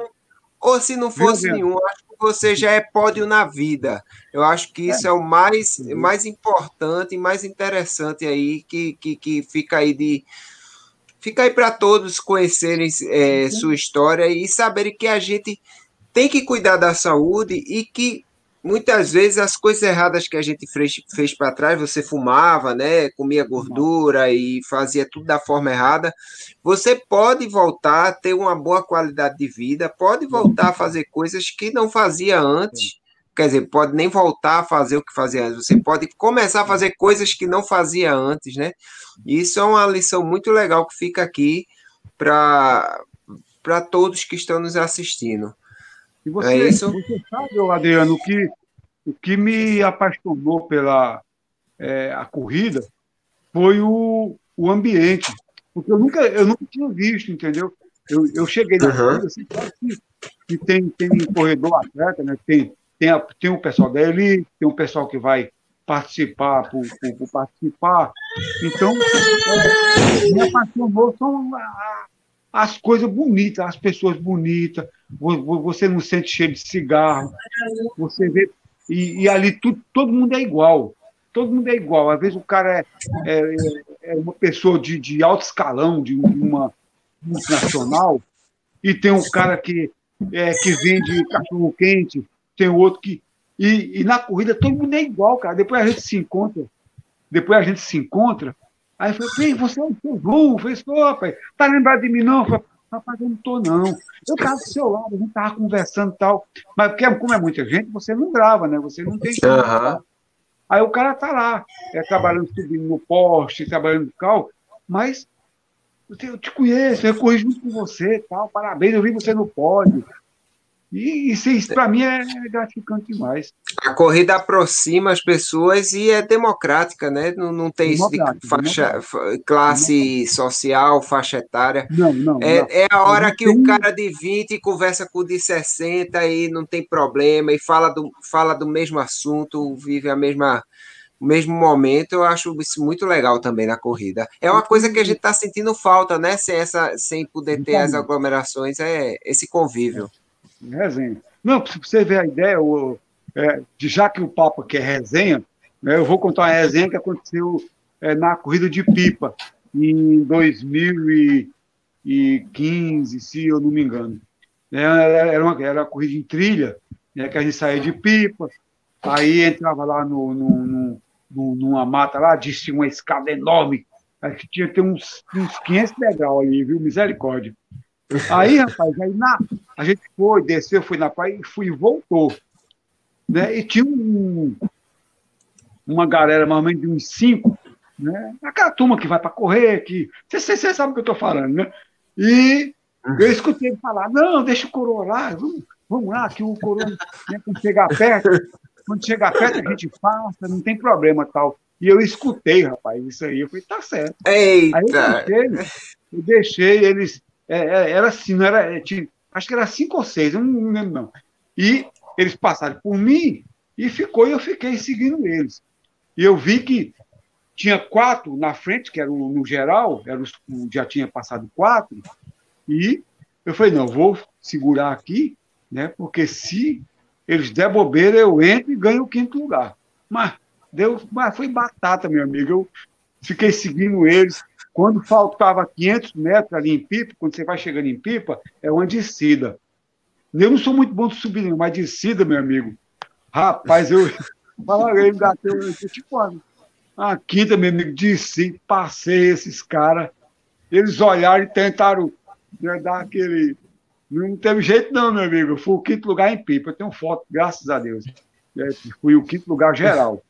A: ou se não fosse nenhum, acho que você já é pódio na vida. Eu acho que isso é, é o mais, mais importante e mais interessante aí, que, que, que fica aí de. Fica aí para todos conhecerem é, sua história e saberem que a gente tem que cuidar da saúde e que muitas vezes as coisas erradas que a gente fez, fez para trás, você fumava, né, comia gordura e fazia tudo da forma errada, você pode voltar a ter uma boa qualidade de vida, pode voltar a fazer coisas que não fazia antes, quer dizer, pode nem voltar a fazer o que fazia antes, você pode começar a fazer coisas que não fazia antes, né? Isso é uma lição muito legal que fica aqui para para todos que estão nos assistindo.
C: E você, é você sabe, Adriano, que o que me apaixonou pela é, a corrida foi o, o ambiente, porque eu nunca, eu nunca tinha visto, entendeu? Eu, eu cheguei na uhum. corrida, assim, que, que tem, tem um corredor atleta, né? tem, tem, a, tem um pessoal da elite, tem um pessoal que vai participar por, por, por participar. Então, é, me apaixonou são as coisas bonitas, as pessoas bonitas, você não sente cheiro de cigarro, você vê. E, e ali tudo, todo mundo é igual. Todo mundo é igual. Às vezes o cara é, é, é uma pessoa de, de alto escalão, de uma multinacional, e tem um cara que, é, que vende cachorro quente, tem outro que. E, e na corrida todo mundo é igual, cara. Depois a gente se encontra, depois a gente se encontra Aí eu falei, você é o seu João? Eu falei, ô, pai, tá lembrado de mim, não? Eu falei, rapaz, eu não tô, não. Eu tava do seu lado, a gente tava conversando e tal. Mas porque, como é muita gente, você não grava, né? Você não tem. Uhum. Aí o cara tá lá, é, trabalhando, subindo no poste, trabalhando no carro, mas eu te conheço, eu corri junto com você, tal, parabéns, eu vi você no pódio. E isso, isso para mim é gratificante demais.
A: A corrida aproxima as pessoas e é democrática, né? Não, não tem isso de faixa, classe social, faixa etária.
C: Não, não.
A: É, não. é a hora que o cara de 20 conversa com o de 60 e não tem problema, e fala do, fala do mesmo assunto, vive a mesma o mesmo momento, eu acho isso muito legal também na corrida. É uma coisa que a gente está sentindo falta, né? Sem, essa, sem poder ter as aglomerações, é esse convívio.
C: Resenha. Não, para você ver a ideia, o, é, de, já que o Papa quer resenha, né, eu vou contar uma resenha que aconteceu é, na corrida de pipa, em 2015, se eu não me engano. né? era, uma, era uma corrida em trilha, né? que a gente saía de pipa, aí entrava lá no, no, no, numa mata lá, disse uma escada enorme, acho que tinha que ter uns, uns 500 degraus ali, viu? Misericórdia. Aí, rapaz, aí na, a gente foi, desceu, foi na praia e fui e voltou. Né? E tinha um, uma galera, mais ou menos de uns cinco, né? aquela turma que vai para correr, que você, sabe o que eu estou falando, né? E eu escutei ele falar, não, deixa o coroa lá, vamos, vamos lá, que o coroa, né, quando chegar perto, quando chegar perto a gente passa, não tem problema tal. E eu escutei, rapaz, isso aí. Eu falei, tá certo.
A: Eita!
C: Aí eu deixei, eu deixei eles. É, é, era assim, não era. É, tinha, acho que era cinco ou seis, eu não lembro, não. E eles passaram por mim e ficou, e eu fiquei seguindo eles. E eu vi que tinha quatro na frente, que era no geral, era os, já tinha passado quatro, e eu falei, não, vou segurar aqui, né? Porque se eles der bobeira, eu entro e ganho o quinto lugar. Mas deu, mas foi batata, meu amigo. Eu fiquei seguindo eles. Quando faltava 500 metros ali em Pipa, quando você vai chegando em Pipa, é uma descida. Eu não sou muito bom de subir, mas descida, meu amigo. Rapaz, eu. [laughs] Fala, eu engatei, eu tipo, a quinta, meu amigo, desci, passei esses caras. Eles olharam e tentaram né, dar aquele. Não teve jeito, não, meu amigo. Eu fui o quinto lugar em Pipa. Eu tenho foto, graças a Deus. É, fui o quinto lugar geral.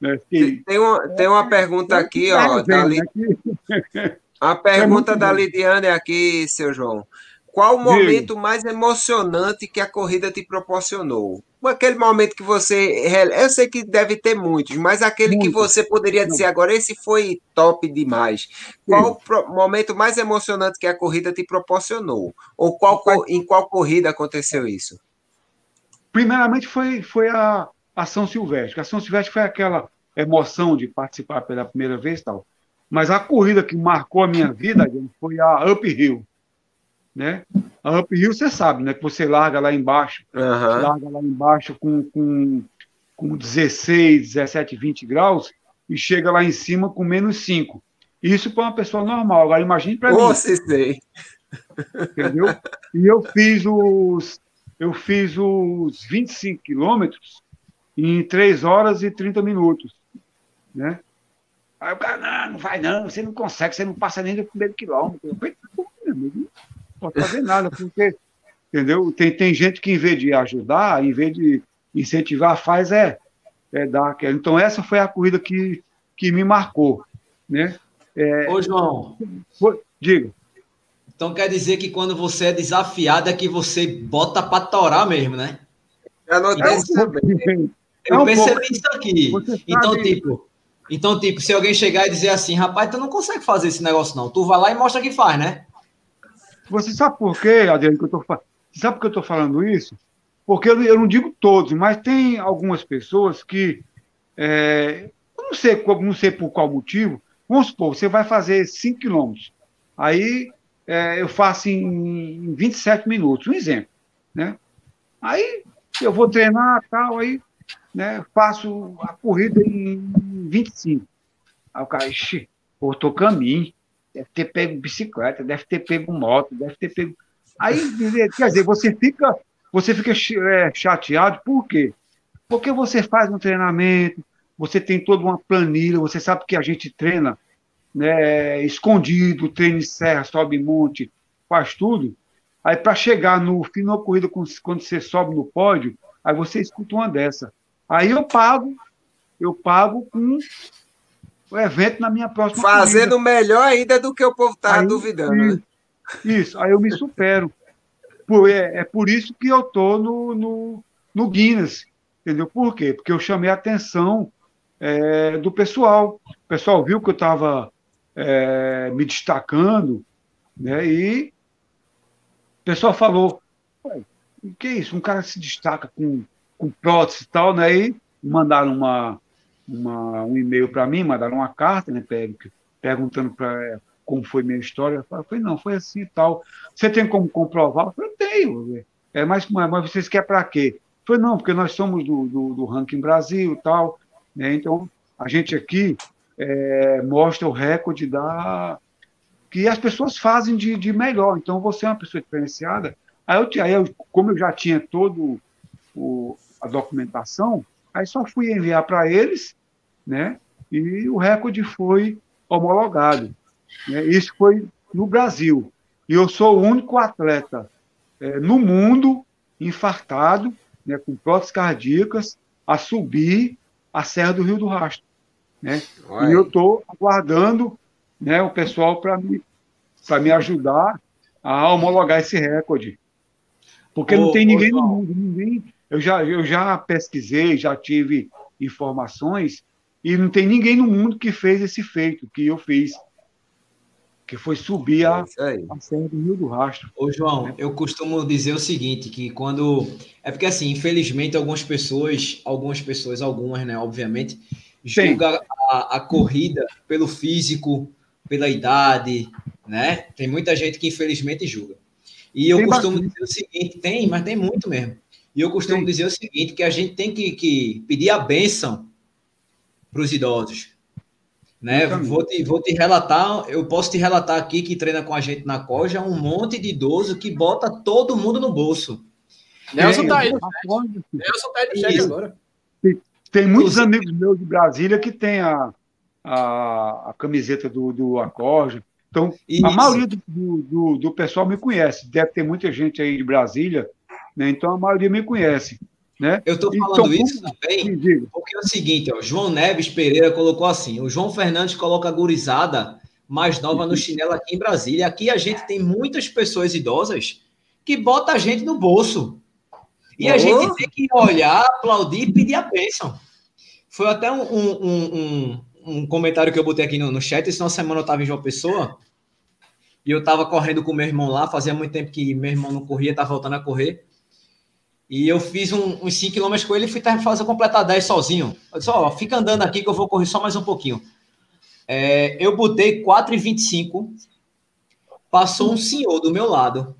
A: Né, tem, uma, tem uma pergunta aqui, ó. Da Li... A pergunta é da [laughs] Lidiane aqui, seu João. Qual o momento mais emocionante que a corrida te proporcionou? Aquele momento que você. Eu sei que deve ter muitos, mas aquele Muito. que você poderia dizer agora, esse foi top demais. Qual o momento mais emocionante que a corrida te proporcionou? Ou qual, em qual corrida aconteceu isso?
C: Primeiramente foi, foi a, a São Silvestre. A São Silvestre foi aquela emoção de participar pela primeira vez tal. Mas a corrida que marcou a minha vida [laughs] foi a Uphill né? A uphill você sabe, né? Que você larga lá embaixo, uhum. larga lá embaixo com, com, com 16, 17, 20 graus e chega lá em cima com menos 5. Isso para uma pessoa normal. Agora imagine para mim.
A: Você sei.
C: Entendeu? E eu fiz os eu fiz os 25 quilômetros em 3 horas e 30 minutos, né? Aí o cara, não, não vai não, você não consegue, você não passa nem do primeiro quilômetro. Eu falei, pode fazer nada, porque, entendeu? Tem, tem gente que, em vez de ajudar, em vez de incentivar, faz é, é dar aquela. Então, essa foi a corrida que, que me marcou, né?
B: É, Ô, João.
C: Foi, diga.
B: Então quer dizer que quando você é desafiado é que você bota para torar mesmo, né?
A: Eu não então,
B: eu percebi isso aqui. Então, tipo, então, tipo, se alguém chegar e dizer assim, rapaz, tu não consegue fazer esse negócio, não. Tu vai lá e mostra que faz, né?
C: Você sabe por quê, Adriano, que eu tô, você sabe por que eu estou falando isso? Porque eu, eu, não digo todos, mas tem algumas pessoas que, é, eu não sei, não sei por qual motivo, vamos supor, você vai fazer 5 quilômetros, aí é, eu faço em, em 27 minutos, um exemplo, né? Aí eu vou treinar tal, aí né, faço a corrida em 25. Aí o cara, ixi, tô caminho deve ter pego bicicleta, deve ter pego moto, deve ter pego. Aí, quer dizer, você fica, você fica é, chateado, por quê? Porque você faz um treinamento, você tem toda uma planilha, você sabe que a gente treina né, escondido, treina em serra, sobe monte, faz tudo. Aí, para chegar no final da corrida, quando você sobe no pódio, aí você escuta uma dessa. Aí eu pago, eu pago com o evento na minha próxima
A: Fazendo corrida. melhor ainda do que o povo estava duvidando.
C: Isso, né? isso, aí eu me supero. Por, é, é por isso que eu estou no, no, no Guinness. Entendeu? Por quê? Porque eu chamei a atenção é, do pessoal. O pessoal viu que eu estava é, me destacando, né? E o pessoal falou: o que é isso? Um cara se destaca com, com prótese e tal, né? E mandaram uma, uma, um e-mail para mim, mandaram uma carta, né, perguntando para como foi minha história. Eu falei, não, foi assim e tal. Você tem como comprovar? Eu falei, tenho. É, mas, mas vocês querem para quê? Eu falei, não, porque nós somos do, do, do Ranking Brasil e tal. Né? Então, a gente aqui é, mostra o recorde da que as pessoas fazem de, de melhor. Então, você é uma pessoa diferenciada, Aí, eu, aí eu, como eu já tinha todo o, a documentação, aí só fui enviar para eles, né? E o recorde foi homologado. Né? Isso foi no Brasil. E eu sou o único atleta é, no mundo infartado, né, com próteses cardíacas, a subir a Serra do Rio do Rastro. Né? E eu estou aguardando né, o pessoal para me, me ajudar a homologar esse recorde. Porque ô, não tem ninguém ô, no mundo, ninguém. Eu já, eu já pesquisei, já tive informações, e não tem ninguém no mundo que fez esse feito que eu fiz que foi subir a, é a Serra do Rio do Rastro.
B: Ô, João, né? eu costumo dizer o seguinte, que quando... É porque, assim, infelizmente, algumas pessoas, algumas pessoas, algumas, né, obviamente, julgam a, a, corrida pelo físico, pela idade, né? Tem muita gente que, infelizmente, julga. E eu tem costumo bastante. dizer o seguinte, tem, mas tem muito mesmo. E eu costumo tem. dizer o seguinte, que a gente tem que, que pedir a bênção para os idosos, né? Vou te, vou te relatar, eu posso te relatar aqui que treina com a gente na Coja um monte de idoso que bota todo mundo no bolso.
D: Nelson tá aí. Né? Nelson tá aí no chat agora.
C: Tem, muitos amigos meus de Brasília que tem a, a, a camiseta do, do Acorja. Então, Isso. a maioria do, do, do, pessoal me conhece. Deve ter muita gente aí de Brasília, né? então a maioria me conhece. Né?
B: Eu estou falando então, isso também porque é o seguinte, ó, João Neves Pereira colocou assim, o João Fernandes coloca a gurizada mais nova no chinelo aqui em Brasília. Aqui a gente tem muitas pessoas idosas que bota a gente no bolso. E oh. a gente tem que olhar, aplaudir e pedir a bênção. Foi até um, um, um, um comentário que eu botei aqui no, no chat. Essa semana eu estava em João Pessoa e eu estava correndo com meu irmão lá. Fazia muito tempo que meu irmão não corria, estava voltando a correr. E eu fiz um, uns 5 km com ele e fui fazer completar 10 sozinho. Eu disse, ó, fica andando aqui que eu vou correr só mais um pouquinho. É, eu botei 4,25. Passou um senhor do meu lado.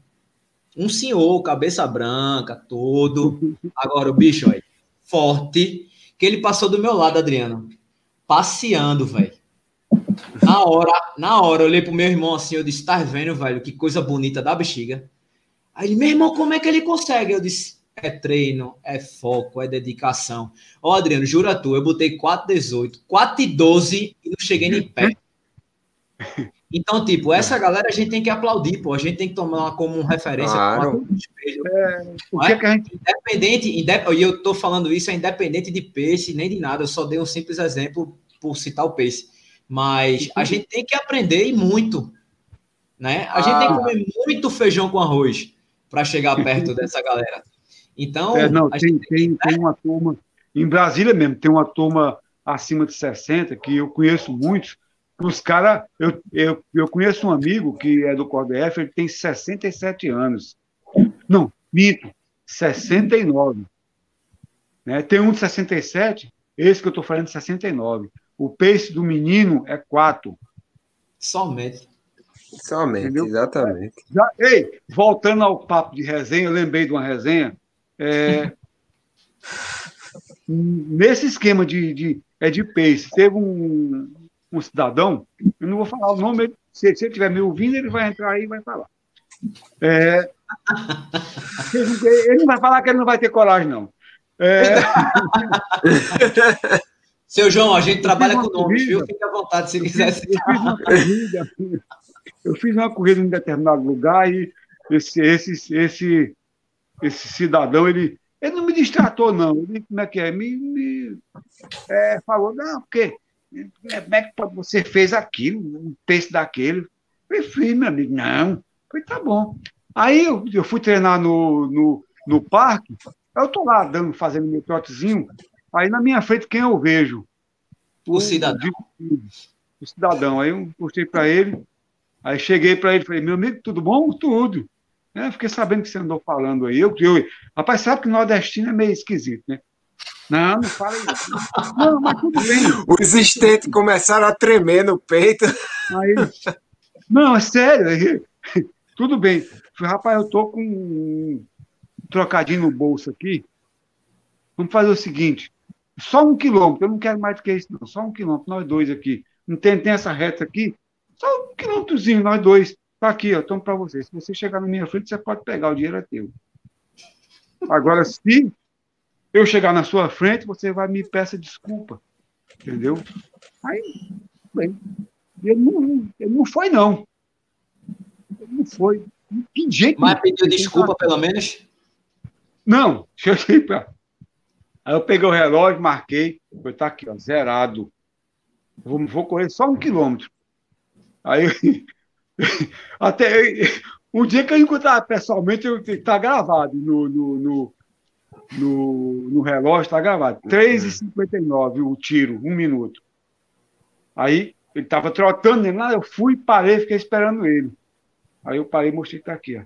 B: Um senhor, cabeça branca, todo. Agora o bicho, aí, forte. Que ele passou do meu lado, Adriano. Passeando, velho. Na hora, na hora, eu olhei pro meu irmão assim, eu disse, tá vendo, velho, que coisa bonita da bexiga. Aí ele, meu irmão, como é que ele consegue? Eu disse, é treino, é foco, é dedicação. Ó, Adriano, jura tu, eu botei 4,18, 4,12 e não cheguei nem perto. Então, tipo, essa galera a gente tem que aplaudir, pô. A gente tem que tomar como referência. Claro. É, é? Que a gente... Independente, indep... e eu tô falando isso, é independente de pace, nem de nada. Eu só dei um simples exemplo por citar o pace. Mas a gente tem que aprender e muito. Né? A ah. gente tem que ah. comer muito feijão com arroz para chegar perto [laughs] dessa galera. Então.
C: É, não, tem, gente... tem, tem uma turma. Em Brasília mesmo, tem uma turma acima de 60, que eu conheço muitos. Os caras. Eu, eu, eu conheço um amigo que é do CODF, ele tem 67 anos. Não, minto, 69. Né? Tem um de 67, esse que eu estou falando de 69. O pace do menino é 4.
B: Somente.
A: Somente, Entendeu? exatamente.
C: Já, ei, voltando ao papo de resenha, eu lembrei de uma resenha é, [laughs] nesse esquema de, de, é de pace, teve um, um cidadão, eu não vou falar o nome, se, se ele estiver me ouvindo, ele vai entrar aí e vai falar. É, [laughs] ele não vai falar que ele não vai ter coragem, não. É... [laughs]
B: Seu João, a gente trabalha com nomes, viu? Fique à vontade se quiser.
C: Eu fiz, uma corrida, eu fiz uma corrida em determinado lugar e esse, esse, esse esse cidadão, ele, ele não me distratou, não. Ele, como é que é? Me, me é, falou, não, porque como é que você fez aquilo, um texto daquele? Eu falei, meu amigo, não. Eu falei, tá bom. Aí eu, eu fui treinar no, no, no parque, eu tô lá dando, fazendo meu trotezinho, aí na minha frente, quem eu vejo?
B: O, o cidadão.
C: O cidadão. Aí eu postei para ele, aí cheguei para ele falei, meu amigo, tudo bom? Tudo. Né? Fiquei sabendo que você andou falando aí. Eu, eu, rapaz, sabe que nordestino é meio esquisito, né? Não, não fala isso. Não, mas tudo bem.
A: Os estentes começaram a tremer no peito.
C: Aí, não, é sério. Tudo bem. Falei, rapaz, eu tô com um trocadinho no bolso aqui. Vamos fazer o seguinte: só um quilômetro, eu não quero mais do que isso, não. Só um quilômetro, nós dois aqui. Não tem, tem essa reta aqui, só um quilômetrozinho, nós dois. Tá aqui, ó, tomo para você. Se você chegar na minha frente, você pode pegar, o dinheiro é teu. Agora, se eu chegar na sua frente, você vai me peça desculpa. Entendeu? Aí, bem, ele não, ele não foi, não. Ele não foi.
B: Que jeito. Mas pediu desculpa, pelo menos?
C: Não, [laughs] deixa eu pra... Aí eu peguei o relógio, marquei, foi tá aqui, ó, zerado. Vou, vou correr só um quilômetro. Aí, [laughs] até um dia que eu encontrar pessoalmente, está gravado no, no, no, no, no relógio, está gravado. 3h59 o tiro, um minuto. Aí ele estava trotando, lá eu fui, parei, fiquei esperando ele. Aí eu parei e mostrei que está aqui. Ó.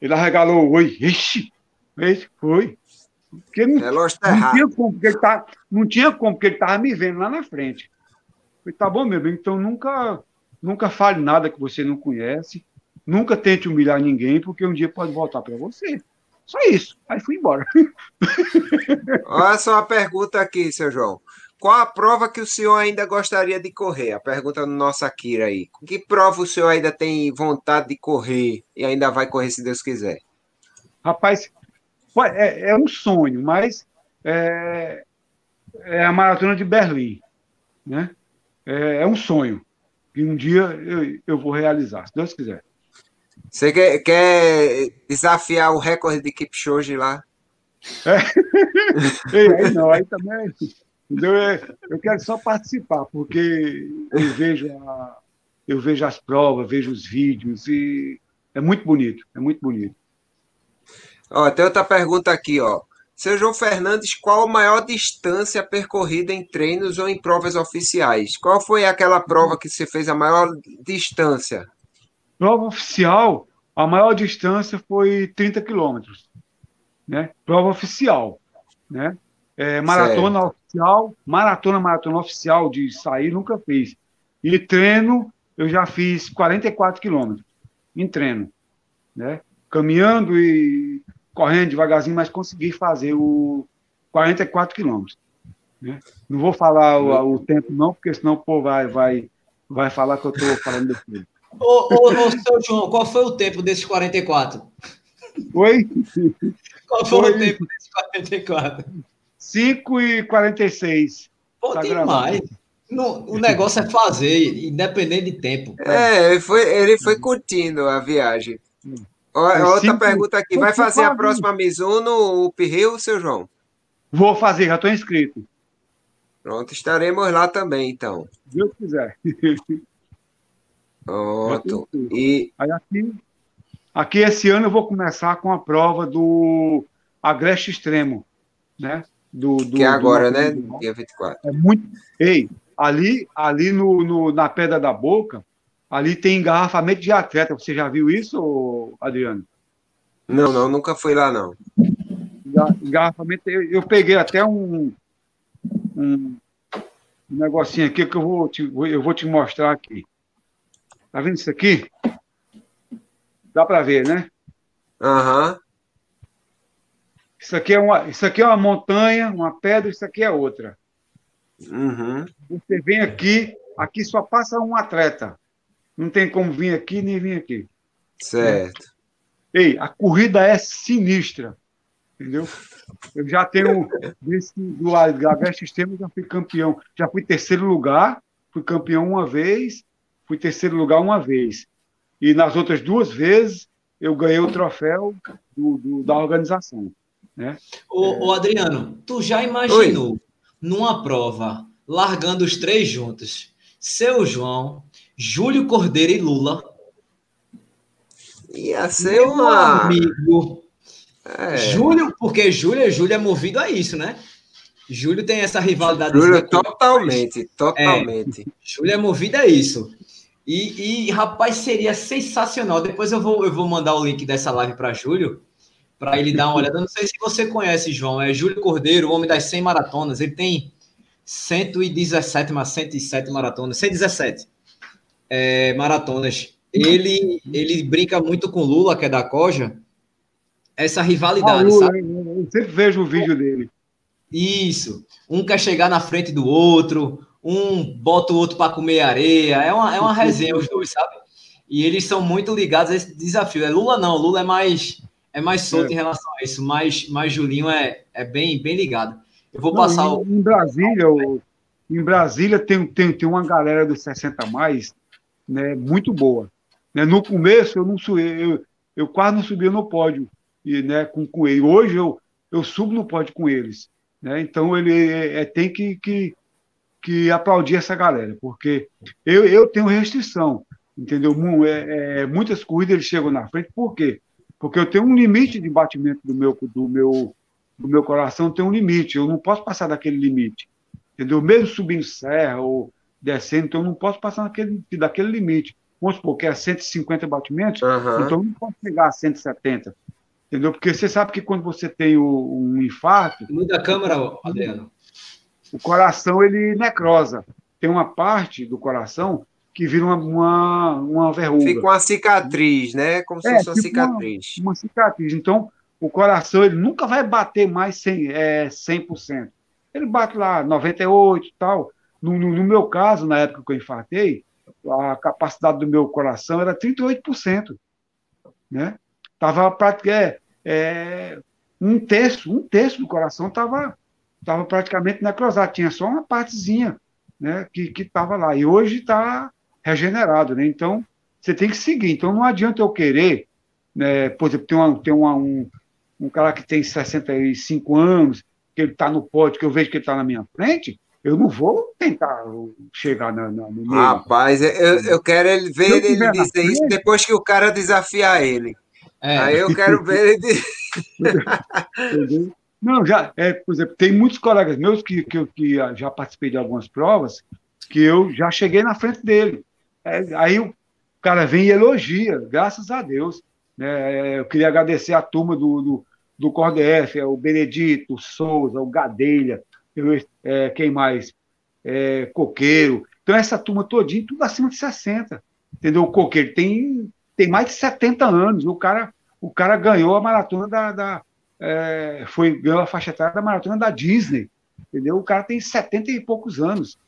C: Ele arregalou oi. Ixi, foi. Porque não,
A: relógio tá não
C: tinha como, porque ele tá, não tinha como, porque ele estava me vendo lá na frente. falei, tá bom, meu bem, então nunca, nunca fale nada que você não conhece, nunca tente humilhar ninguém, porque um dia pode voltar para você. Só isso. Aí fui embora. [laughs]
A: Olha só uma pergunta aqui, seu João. Qual a prova que o senhor ainda gostaria de correr? A pergunta do nosso Akira aí. Que prova o senhor ainda tem vontade de correr e ainda vai correr se Deus quiser?
C: Rapaz, é, é um sonho, mas é, é, a maratona de Berlim, né? É, é, um sonho que um dia eu, eu vou realizar, se Deus quiser.
A: Você quer, quer desafiar o recorde de Kipchoge lá?
C: É. [laughs] aí não, aí também. Entendeu? Eu quero só participar, porque eu vejo, a, eu vejo as provas, vejo os vídeos e é muito bonito, é muito bonito.
A: Ó, tem outra pergunta aqui, ó. Seu João Fernandes, qual a maior distância percorrida em treinos ou em provas oficiais? Qual foi aquela prova que você fez a maior distância?
C: Prova oficial, a maior distância foi 30 quilômetros. Né? Prova oficial. Né? É, maratona oficial, maratona, maratona oficial de sair, nunca fiz. E treino, eu já fiz 44 quilômetros em treino. Né? Caminhando e correndo devagarzinho, mas consegui fazer o 44 quilômetros. Né? Não vou falar o, o, tempo, não, porque senão o povo vai, vai, vai falar que eu estou falando desse
B: Ô, ô, ô, seu João, qual foi o tempo desses 44?
C: Oi?
B: Qual foi, foi... o tempo desses 44?
C: 5 e 46.
B: Pô, tá demais. No, o negócio é fazer, independente de tempo.
A: É, ele foi, ele foi curtindo a viagem. Hum. É outra cinco... pergunta aqui. Vai fazer a próxima Mizuno, o Pirril, seu João?
C: Vou fazer, já estou inscrito.
A: Pronto, estaremos lá também, então.
C: Deus quiser.
A: Pronto. E...
C: Aí aqui, aqui esse ano eu vou começar com a prova do Agreste Extremo, né? Do, do,
A: que é agora, do... né? Dia 24.
C: É muito. Ei, ali, ali no, no, na Pedra da Boca, Ali tem engarrafamento de atleta. Você já viu isso, Adriano?
A: Não, não, nunca fui lá, não.
C: Engarrafamento, eu, eu peguei até um, um, negocinho aqui que eu vou, te, eu vou te mostrar aqui. Tá vendo isso aqui? Dá para ver, né?
A: Aham. Uhum.
C: Isso aqui, é uma, isso aqui é uma montanha, uma pedra, isso aqui é outra.
A: Uhum.
C: Você vem aqui, aqui só passa um atleta. Não tem como vir aqui nem vir aqui.
A: Certo.
C: Ei, a corrida é sinistra. Entendeu? Eu já tenho, desse, do Agreste Extremo, já fui campeão. Já fui terceiro lugar, fui campeão uma vez, fui terceiro lugar uma vez. E nas outras duas vezes, eu ganhei o troféu do, do, da organização. Né?
B: Ô, ô, Adriano, tu já imaginou Oi. numa prova, largando os três juntos, seu João, Júlio Cordeiro e Lula.
A: Ia ser Meu uma.
B: amigo. É. Júlio, porque Júlio, Júlio é movido a isso, né? Júlio tem essa rivalidade.
A: Júlio, totalmente, totalmente. É,
B: Júlio é movido a isso. E, e, rapaz, seria sensacional. Depois eu vou, eu vou mandar o link dessa live para Júlio, para ele dar uma [laughs] olhada. Não sei se você conhece, João. É Júlio Cordeiro, o homem das 100 maratonas. Ele tem 117, mas 107 maratonas. 117 é, maratonas. Ele, ele brinca muito com Lula, que é da Coja, essa rivalidade, ah, Lula, sabe?
C: Eu sempre vejo o vídeo dele.
B: Isso. Um quer chegar na frente do outro, um bota o outro para comer areia. É uma, é uma resenha os dois, sabe? E eles são muito ligados a esse desafio. É Lula não, Lula é mais é mais solto é. em relação a isso, mas, mas Julinho é, é bem, bem ligado. Eu vou não, passar
C: em,
B: o...
C: em Brasília, em Brasília tem, tem, tem uma galera dos 60 mais, né, muito boa. Né, no começo eu não subi, eu, eu quase não subia no pódio e, né, com, com ele. Hoje eu, eu subo no pódio com eles. Né? Então ele é, é, tem que, que, que aplaudir essa galera, porque eu, eu tenho restrição, entendeu? É, é, muitas corridas eles chegam na frente, por quê? Porque eu tenho um limite de batimento do meu, do meu, do meu coração, tem um limite, eu não posso passar daquele limite, entendeu? Mesmo subindo serra ou descendo, então eu não posso passar daquele, daquele limite. Vamos supor que é 150 batimentos, uhum. então eu não posso chegar a 170. Entendeu? Porque você sabe que quando você tem o, um infarto.
B: Muda a câmera, Adriano.
C: O coração ele necrosa. Tem uma parte do coração que vira uma, uma, uma verruga.
A: Fica uma cicatriz, né? Como se é, fosse uma cicatriz.
C: Uma, uma, cicatriz. Então, o coração ele nunca vai bater mais 100, é, 100%. Ele bate lá 98 e tal. No, no, no, meu caso, na época que eu infartei, a capacidade do meu coração era 38%. Né? Tava é, é, um terço, um terço do coração estava tava praticamente necrosado, tinha só uma partezinha né, que estava lá. E hoje está regenerado. Né? Então, você tem que seguir. Então, não adianta eu querer, né, por exemplo, tem, uma, tem uma, um, um cara que tem 65 anos, que ele está no pódio, que eu vejo que ele está na minha frente, eu não vou tentar chegar na, na, no meio.
A: Rapaz, eu, eu quero ele ver ele dizer frente, isso depois que o cara desafiar ele. É. Aí eu quero ver ele. [laughs]
C: Não, já, é, por exemplo, tem muitos colegas meus que, que, que já participei de algumas provas que eu já cheguei na frente dele. É, aí o cara vem e elogia, graças a Deus. Né? É, eu queria agradecer a turma do, do, do Cordef, é, o Benedito, o Souza, o Gadelha, é, quem mais? É, Coqueiro. Então, essa turma todinha, tudo acima de 60. Entendeu? O Coqueiro tem tem mais de 70 anos. O cara, o cara ganhou a maratona da. da é, foi, ganhou a faixa etária da maratona da Disney. Entendeu? O cara tem 70 e poucos anos.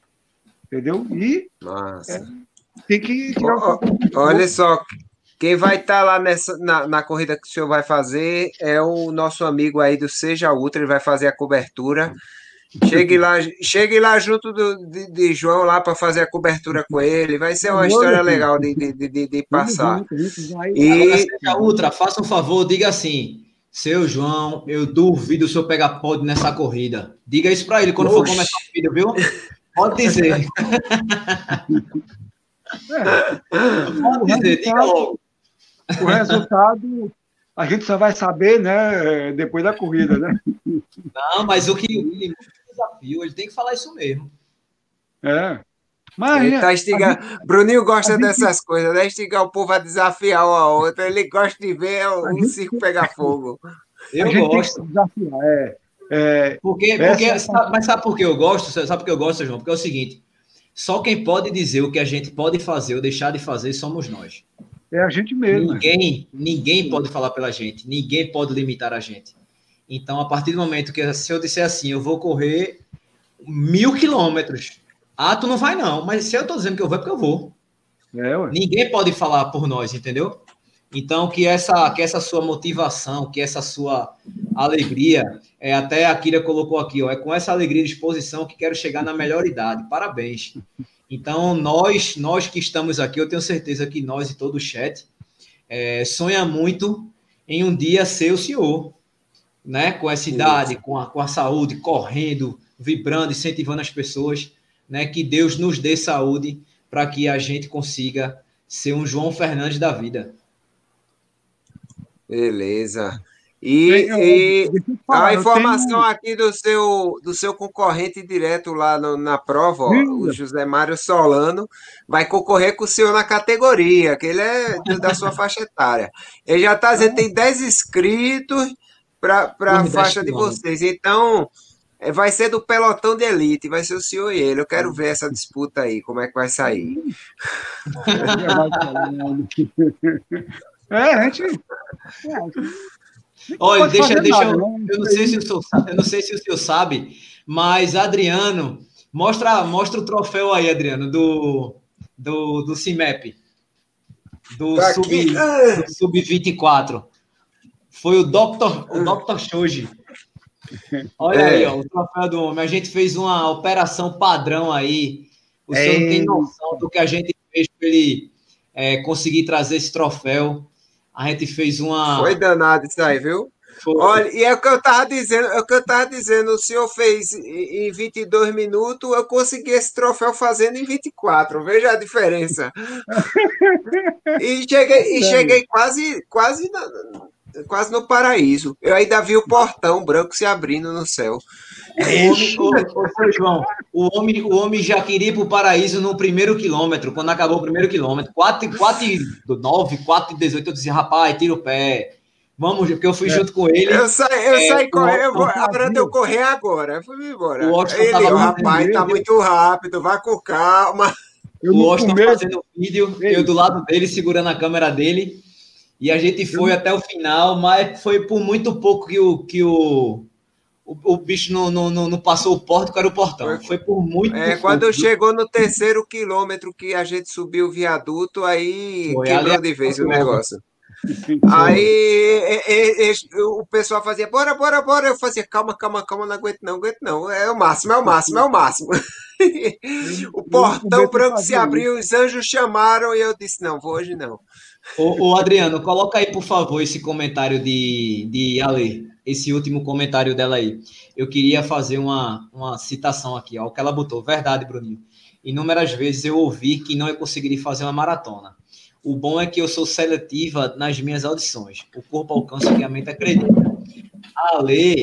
C: Entendeu? E
A: é,
C: tem que tirar
A: o... Olha só, quem vai estar tá lá nessa, na, na, corrida que o senhor vai fazer é o nosso amigo aí do Seja Ultra, ele vai fazer a cobertura. Chegue lá, chegue lá junto do, de, de João lá para fazer a cobertura com ele. Vai ser uma história legal de, de, de, de passar.
B: E Agora, Ultra, faça um favor, diga assim. Seu João, eu duvido se eu pegar pódio nessa corrida. Diga isso para ele quando Oxi. for começar o vídeo, viu? Pode dizer. [laughs]
C: É. Pode dizer, diga logo. O resultado a gente só vai saber, né, depois da corrida, né?
B: Não, mas o que o desafio, ele tem que falar isso mesmo.
C: É.
A: Mas, ele tá instigando. Gente, Bruninho gosta dessas gente... coisas, né? Instigar o povo a desafiar um ao outro. Ele gosta de ver o gente... circo pegar fogo.
B: Eu gosto. Desafiar, é, é, porque, porque, essa... sabe, mas sabe por que eu gosto? Sabe por que eu gosto, João? Porque é o seguinte: só quem pode dizer o que a gente pode fazer ou deixar de fazer somos nós.
C: É a gente mesmo.
B: Ninguém, ninguém pode falar pela gente, ninguém pode limitar a gente. Então, a partir do momento que se eu disser assim, eu vou correr mil quilômetros. Ah, tu não vai não, mas se eu tô dizendo que eu vou, é porque eu vou. É, Ninguém pode falar por nós, entendeu? Então, que essa, que essa sua motivação, que essa sua alegria, é, até a Kira colocou aqui, ó, é com essa alegria e disposição que quero chegar na melhor idade. Parabéns. Então, nós, nós que estamos aqui, eu tenho certeza que nós e todo o chat é, sonha muito em um dia ser o senhor né? Com essa idade, com a, com a saúde, correndo, vibrando, incentivando as pessoas, né? Que Deus nos dê saúde para que a gente consiga ser um João Fernandes da vida.
A: Beleza. E, e a informação aqui do seu, do seu concorrente direto lá no, na prova, ó, o José Mário Solano, vai concorrer com o senhor na categoria, que ele é da sua [laughs] faixa etária. Ele já está dizendo tem 10 inscritos para a faixa de vocês. Então, é, vai ser do pelotão de elite, vai ser o senhor e ele. Eu quero ver essa disputa aí, como é que vai sair.
C: É, a gente.
B: Olha, deixa, deixa eu, né? eu, não sei se o senhor, eu não sei se o senhor sabe, mas Adriano, mostra, mostra o troféu aí, Adriano, do, do, do CIMEP. do Sub-24. Sub Foi o Dr. O Dr. Shoji. Olha é. aí, ó, o troféu do homem. A gente fez uma operação padrão aí. O é. senhor não tem noção do que a gente fez para ele é, conseguir trazer esse troféu. A gente fez uma.
A: Foi danado isso aí, viu? Foi. Olha, e é o que eu estava dizendo, é o que eu estava dizendo, o senhor fez em 22 minutos, eu consegui esse troféu fazendo em 24, veja a diferença. [laughs] e cheguei, e cheguei quase, quase, quase no paraíso. Eu ainda vi o portão branco se abrindo no céu.
B: O homem, o, João, o, homem, o homem já queria ir para o paraíso no primeiro quilômetro, quando acabou o primeiro quilômetro. 4, 4 e 9, 4 e 18, eu disse, rapaz, tira o pé. Vamos, porque eu fui é. junto com ele.
A: Eu saí, eu é, saí correndo, eu vou, agora eu correr agora. Eu fui embora. O Washington ele, tava rapaz, tá muito rápido, vai com calma.
B: Eu o Washington fazendo vídeo, eu do lado dele, segurando a câmera dele. E a gente foi até o final, mas foi por muito pouco que o, que o, o, o bicho não, não, não, passou o porto, que era o portão. Foi por muito
A: É, pouco. quando chegou no terceiro quilômetro que a gente subiu o viaduto, aí foi, quebrou ali, de vez o negócio. [laughs] Aí e, e, o pessoal fazia, bora, bora, bora. Eu fazia, calma, calma, calma, não aguento, não aguento, não. É o máximo, é o máximo, é o máximo. [laughs] o portão branco se abriu, os anjos chamaram e eu disse, não, vou hoje não.
B: Ô, ô, Adriano, coloca aí, por favor, esse comentário de, de Ale, esse último comentário dela aí. Eu queria fazer uma, uma citação aqui, ó, o que ela botou. Verdade, Bruninho. Inúmeras vezes eu ouvi que não eu conseguiria fazer uma maratona. O bom é que eu sou seletiva nas minhas audições. O corpo alcança o que a mente acredita. A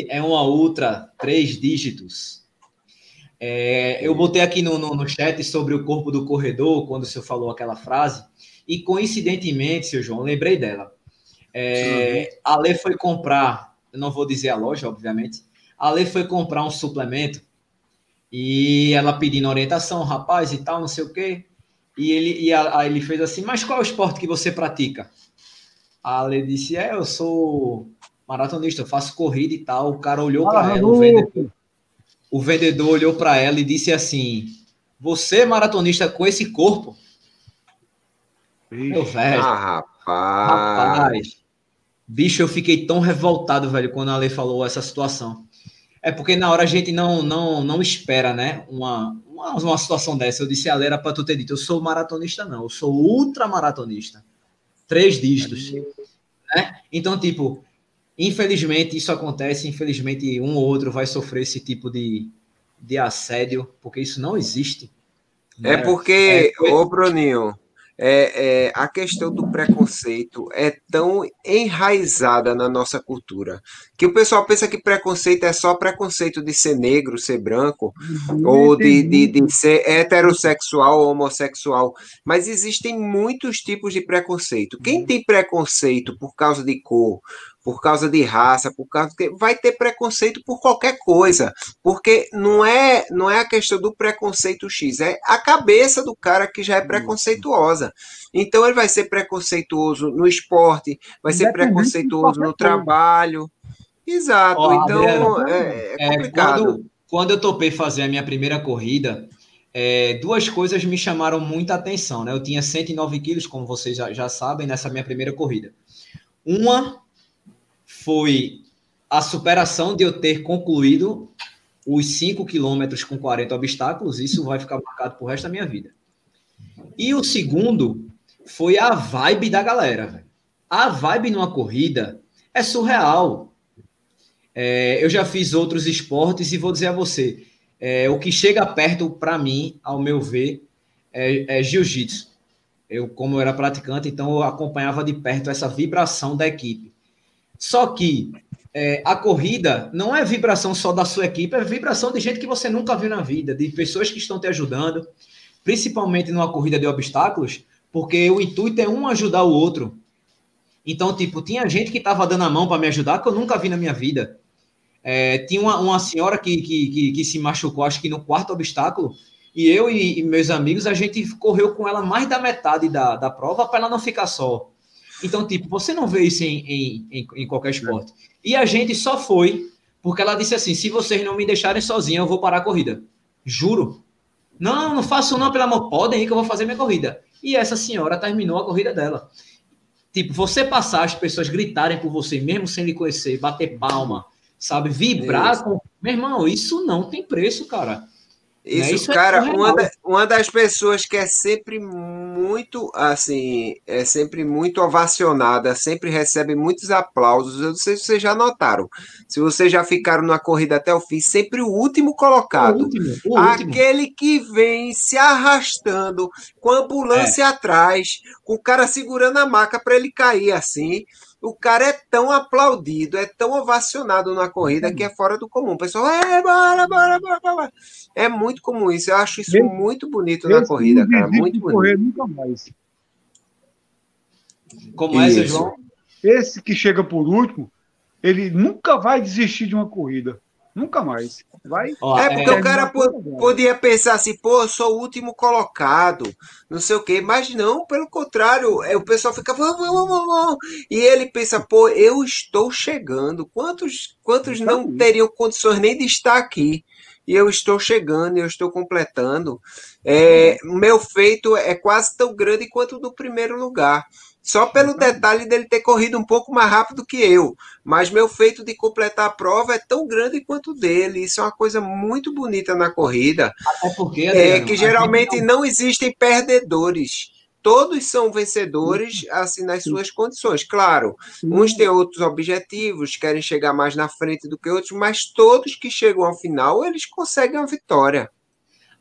B: é uma ultra, três dígitos. É, eu botei aqui no, no, no, chat sobre o corpo do corredor, quando o senhor falou aquela frase, e coincidentemente, seu João, lembrei dela. É, a Lê foi comprar, eu não vou dizer a loja, obviamente, a Lê foi comprar um suplemento e ela pedindo orientação, rapaz e tal, não sei o quê. E ele, e a, ele fez assim, mas qual é o esporte que você pratica? A Ale disse, é, eu sou maratonista, eu faço corrida e tal. O cara olhou para ela, o vendedor, o vendedor olhou para ela e disse assim, você maratonista com esse corpo?
A: Meu velho. Ah, rapaz. rapaz.
B: Bicho, eu fiquei tão revoltado, velho, quando a Ale falou essa situação. É porque na hora a gente não não, não espera, né? Uma, uma, uma situação dessa. Eu disse a Lera para tu ter dito, eu sou maratonista, não, eu sou ultramaratonista. Três dígitos. Né? Então, tipo, infelizmente isso acontece, infelizmente um ou outro vai sofrer esse tipo de, de assédio, porque isso não existe.
A: É né? porque, é, ô Bruninho, é, é, a questão do preconceito é tão enraizada na nossa cultura que o pessoal pensa que preconceito é só preconceito de ser negro, ser branco, uhum, ou de, de, de, ser heterossexual ou homossexual. Mas existem muitos tipos de preconceito. Quem uhum. tem preconceito por causa de cor, por causa de raça, por causa de... vai ter preconceito por qualquer coisa, porque não é não é a questão do preconceito X, é a cabeça do cara que já é preconceituosa. Então ele vai ser preconceituoso no esporte, vai ser preconceituoso no trabalho. Exato. Oh, então é, é, complicado.
B: É, quando, quando eu topei fazer a minha primeira corrida, é, duas coisas me chamaram muita atenção. Né? Eu tinha 109 quilos, como vocês já, já sabem, nessa minha primeira corrida. Uma foi a superação de eu ter concluído os 5 quilômetros com 40 obstáculos, isso vai ficar marcado pro resto da minha vida. E o segundo foi a vibe da galera. A vibe numa corrida é surreal. É, eu já fiz outros esportes e vou dizer a você, é, o que chega perto para mim, ao meu ver, é, é jiu-jitsu. Eu, como eu era praticante, então eu acompanhava de perto essa vibração da equipe. Só que é, a corrida não é vibração só da sua equipe, é vibração de gente que você nunca viu na vida, de pessoas que estão te ajudando, principalmente numa corrida de obstáculos, porque o intuito é um ajudar o outro. Então, tipo, tinha gente que estava dando a mão para me ajudar que eu nunca vi na minha vida. É, tinha uma, uma senhora que, que, que, que, se machucou, acho que no quarto obstáculo, e eu e, e meus amigos, a gente correu com ela mais da metade da, da prova para ela não ficar só. Então, tipo, você não vê isso em, em, em, em qualquer esporte. E a gente só foi porque ela disse assim: se vocês não me deixarem sozinha, eu vou parar a corrida. Juro. Não, não faço não, pelo amor. Podem ir que eu vou fazer minha corrida. E essa senhora terminou a corrida dela. Tipo, você passar, as pessoas gritarem por você, mesmo sem lhe conhecer, bater palma, sabe? Vibrar com. Meu irmão, isso não tem preço, cara.
A: Isso, isso é cara, é uma, da, uma das pessoas que é sempre muito, assim, é sempre muito ovacionada, sempre recebe muitos aplausos. Eu não sei se vocês já notaram. Se vocês já ficaram na corrida até o fim, sempre o último colocado. O último, o aquele último. que vem se arrastando, com a ambulância é. atrás, com o cara segurando a maca para ele cair assim o cara é tão aplaudido, é tão ovacionado na corrida que é fora do comum. O pessoal, é, bora, bora, bora, bora. É muito comum isso. Eu acho isso muito bonito na corrida, cara. Muito bonito. Correr nunca mais.
C: Como é, João? Esse que chega por último, ele nunca vai desistir de uma corrida. Nunca mais. Vai.
A: é porque é, o cara podia pensar assim, pô, eu sou o último colocado, não sei o quê, mas não, pelo contrário, é, o pessoal fica, vamos, vamos, vamos, e ele pensa, pô, eu estou chegando. Quantos, quantos não teriam condições nem de estar aqui? E eu estou chegando, eu estou completando. É, meu feito é quase tão grande quanto o do primeiro lugar. Só pelo detalhe dele ter corrido um pouco mais rápido que eu. Mas meu feito de completar a prova é tão grande quanto o dele. Isso é uma coisa muito bonita na corrida. Até porque, é Adriano, é que geralmente não... não existem perdedores todos são vencedores assim nas suas condições. Claro, uns têm outros objetivos, querem chegar mais na frente do que outros, mas todos que chegam ao final, eles conseguem a vitória.